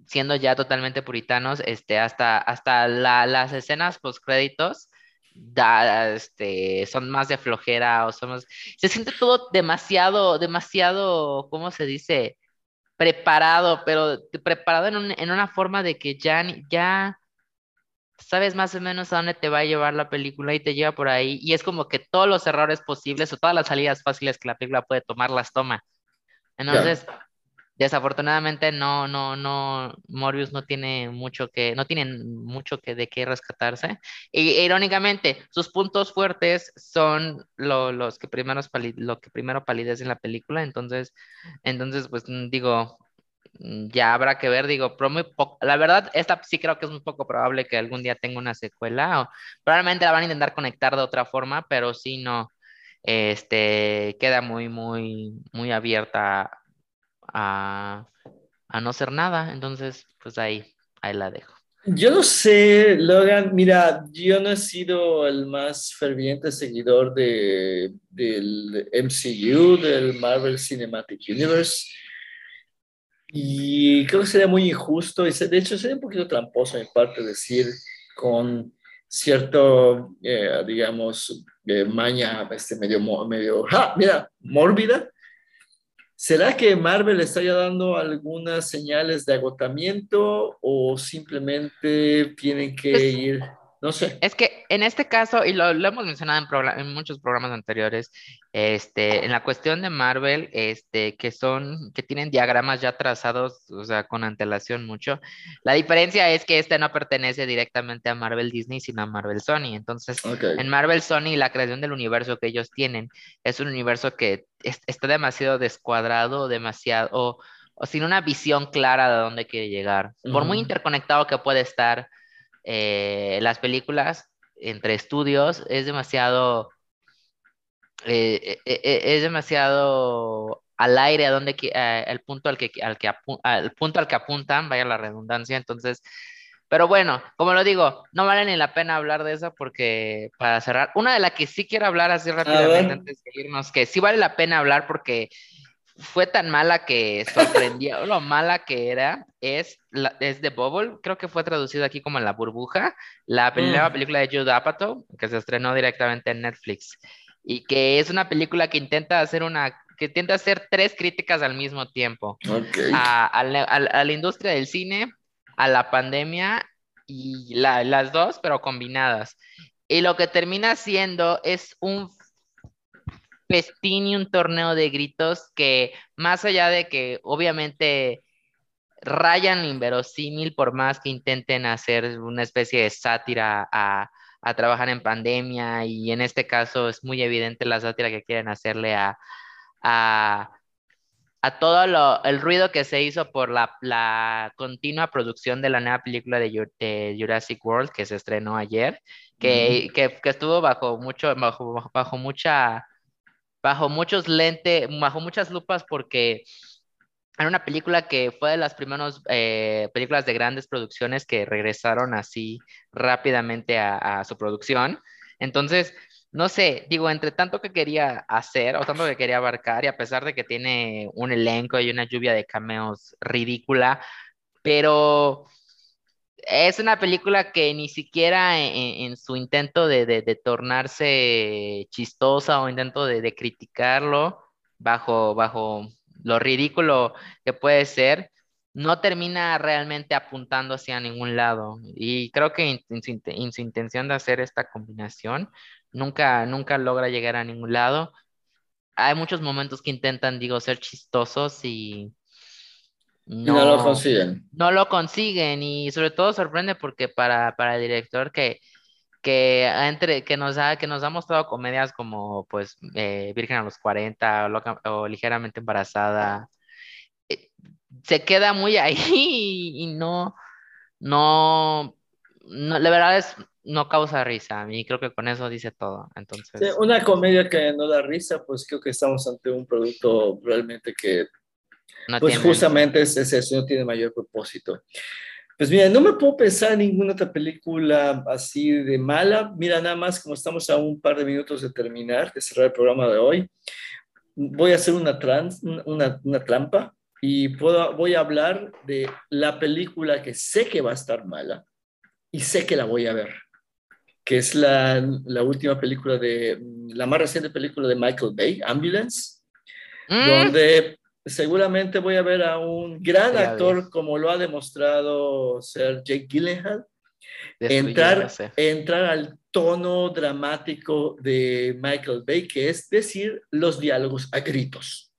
siendo ya totalmente puritanos, este, hasta, hasta la- las escenas post créditos da, este, son más de flojera o son más- se siente todo demasiado, demasiado, ¿cómo se dice? Preparado, pero preparado en, un- en una forma de que ya, ya sabes más o menos a dónde te va a llevar la película y te lleva por ahí. Y es como que todos los errores posibles o todas las salidas fáciles que la película puede tomar, las toma. Entonces, desafortunadamente no, no, no, Morbius no tiene mucho que, no tiene mucho que de qué rescatarse. Y irónicamente, sus puntos fuertes son lo- los que primeros pali- lo que primero palidece en la película. Entonces, entonces, pues mm, digo, mm, ya habrá que ver, digo, pero muy po- la verdad, esta sí creo que es muy poco probable que algún día tenga una secuela, o probablemente la van a intentar conectar de otra forma, pero sí no, este, queda muy, muy, muy abierta a, a no ser nada, entonces, pues ahí, ahí la dejo. Yo no sé, Logan, mira, yo no he sido el más ferviente seguidor de, del MCU, del Marvel Cinematic Universe, y creo que sería muy injusto, y de hecho sería un poquito tramposo mi parte decir con cierto, eh, digamos, eh, maña este, medio, medio, ¡ja! mira, mórbida. ¿Será que Marvel está ya dando algunas señales de agotamiento o simplemente tienen que Pues- ir, no sé? Es que en este caso, y lo, lo hemos mencionado en, muchos programas anteriores, este, en la cuestión de Marvel, este, que son, que tienen diagramas ya trazados, o sea, con antelación mucho. La diferencia es que este no pertenece directamente a Marvel Disney, sino a Marvel Sony. Entonces, en Marvel Sony, la creación del universo que ellos tienen es un universo que es- está demasiado descuadrado, demasiado, o, o sin una visión clara de dónde quiere llegar. Por muy interconectado que puede estar eh, las películas entre estudios, es demasiado, eh, eh, es demasiado al aire a donde el punto al que, al que al punto al que apuntan, vaya la redundancia, entonces pero bueno, como lo digo, no vale ni la pena hablar de eso porque para cerrar, una de las que sí quiero hablar así rápidamente antes de irnos, que sí vale la pena hablar porque fue tan mala que sorprendió [laughs] lo mala que era, es, la, es The Bubble, creo que fue traducido aquí como La Burbuja, la primera mm. película de Jude Apatow, que se estrenó directamente en Netflix, y que es una película que intenta hacer una que intenta hacer tres críticas al mismo tiempo a, la industria del cine, a la pandemia y las dos, pero combinadas. Y lo que termina siendo es un festín y un torneo de gritos que más allá de que obviamente rayan inverosímil por más que intenten hacer una especie de sátira a, a trabajar en pandemia y en este caso es muy evidente la sátira que quieren hacerle a, a a todo lo, el ruido que se hizo por la, la continua producción de la nueva película de, Jurassic World que se estrenó ayer, que, que, que estuvo bajo mucho, bajo, bajo mucha, bajo muchos lentes, bajo muchas lupas porque era una película que fue de las primeras eh, películas de grandes producciones que regresaron así rápidamente a, a su producción. Entonces, no sé, digo, entre tanto que quería hacer o tanto que quería abarcar, y a pesar de que tiene un elenco y una lluvia de cameos ridícula, pero es una película que ni siquiera en, su intento de, tornarse chistosa o intento de, criticarlo bajo, bajo lo ridículo que puede ser, no termina realmente apuntando hacia ningún lado. Y creo que en su intención de hacer esta combinación nunca, nunca logra llegar a ningún lado. Hay muchos momentos que intentan, digo, ser chistosos y no, lo consiguen. No lo consiguen y sobre todo sorprende porque para, el director que, que, entre, que, nos ha, que nos ha mostrado comedias como pues eh, Virgen a los 40 o, ligeramente embarazada, eh, se queda muy [laughs] ahí y, no, no, no, la verdad es, no causa risa. A mí creo que con eso dice todo. Entonces, una comedia que no da risa, pues creo que estamos ante un producto realmente que, pues justamente es, eso, no tiene mayor propósito. Pues mira, no me puedo pensar en ninguna otra película así de mala. Mira, nada más como estamos a un par de minutos de terminar, de cerrar el programa de hoy, voy a hacer una, trans, una, una trampa y puedo, voy a hablar de la película que sé que va a estar mala y sé que la voy a ver que es la, la, última película de, la más reciente película de Michael Bay, Ambulance, mm. donde seguramente voy a ver a un gran actor como lo ha demostrado ser Jake Gyllenhaal, entrar, entrar al tono dramático de Michael Bay, que es decir, los diálogos a gritos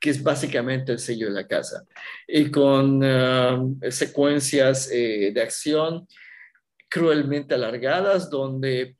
que es básicamente el sello de la casa, y con um, secuencias eh, de acción cruelmente alargadas, donde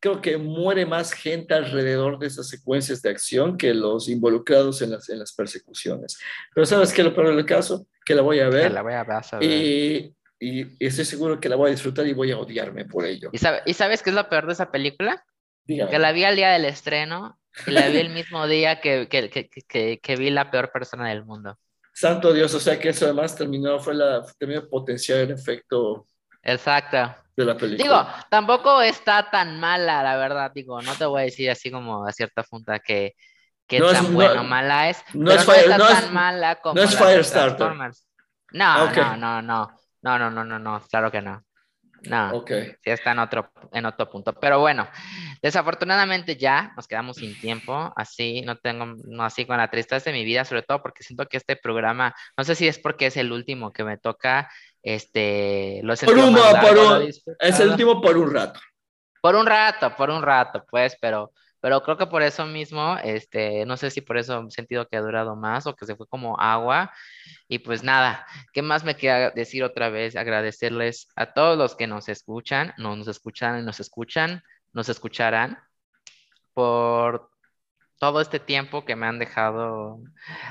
creo que muere más gente alrededor de esas secuencias de acción que los involucrados en las, en las persecuciones. Pero ¿sabes qué es lo peor del caso? Que la voy a ver. La voy a ver, y, y, estoy seguro que la voy a disfrutar y voy a odiarme por ello. ¿Y, ¿y sabes qué es lo peor de esa película? Que la vi al día del estreno y la vi el mismo día que, que, que, que, vi la peor persona del mundo. Santo Dios, o sea que eso además terminó, fue la, terminó potenciar el efecto Exacto. De la película. Digo, tampoco está tan mala, la verdad. Digo, no te voy a decir así como a cierta punta que, que no tan es, buena o mala es. No pero es, no tan es, mala como. No es Firestarter. No, ah, okay. no, no. No, no, no, no, no. Claro que no. No, okay. sí está en otro, en otro punto. Pero bueno, desafortunadamente ya nos quedamos sin tiempo. Así, no tengo, no así con la tristeza de mi vida, sobre todo porque siento que este programa, no sé si es porque es el último que me toca este, lo por un, es el último por un rato. Por un rato, por un rato, pues, pero, pero creo que por eso mismo, este, no sé si por eso he sentido que ha durado más o que se fue como agua. Y pues nada, ¿qué más me queda decir otra vez? Agradecerles a todos los que nos escuchan, no nos escuchan y nos escuchan, nos escucharán por todo este tiempo que me han dejado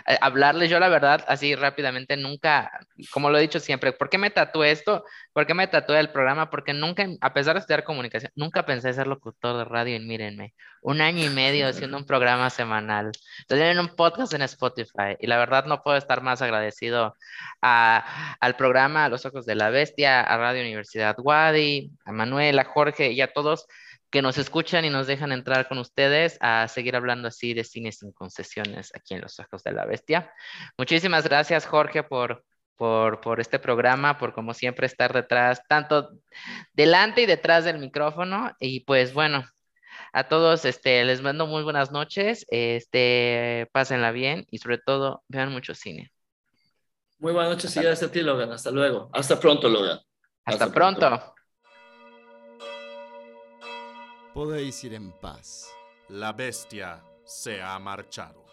eh, hablarles. Yo la verdad, así rápidamente, nunca, como lo he dicho siempre, ¿por qué me tatué esto? ¿Por qué me tatué el programa? Porque nunca, a pesar de estudiar comunicación, nunca pensé ser locutor de radio y mírenme, un año y medio haciendo un [laughs] programa semanal, en un podcast en Spotify y la verdad no puedo estar más agradecido a, al programa, a Los Ojos de la Bestia, a Radio Universidad Wadi, a Manuel, a Jorge y a todos que nos escuchan y nos dejan entrar con ustedes a seguir hablando así de cine sin concesiones aquí en Los Ojos de la Bestia. Muchísimas gracias, Jorge, por, por, por, este programa, por como siempre estar detrás, tanto delante y detrás del micrófono. Y pues bueno, a todos este, les mando muy buenas noches, este, pásenla bien y sobre todo vean mucho cine. Muy buenas noches y gracias a ti, Logan. Hasta luego. Hasta pronto, Logan. Hasta, pronto. Podéis ir en paz. La bestia se ha marchado.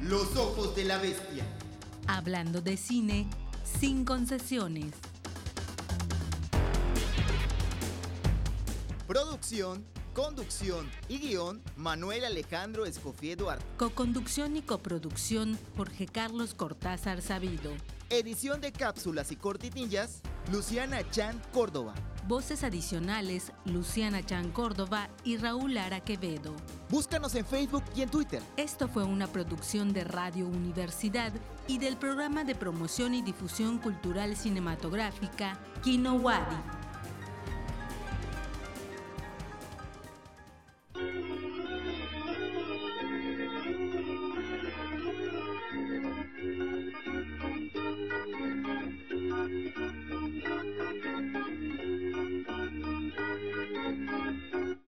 Los ojos de la bestia. Hablando de cine sin concesiones. Producción, conducción y guion, Manuel Alejandro Escofiedo Arte. Coconducción y coproducción, Jorge Carlos Cortázar Sabido. Edición de cápsulas y cortitillas, Luciana Chan Córdoba. Voces adicionales, Luciana Chan Córdoba y Raúl Lara Quevedo. Búscanos en Facebook y en Twitter. Esto fue una producción de Radio Universidad y del programa de promoción y difusión cultural cinematográfica Kino Wadi.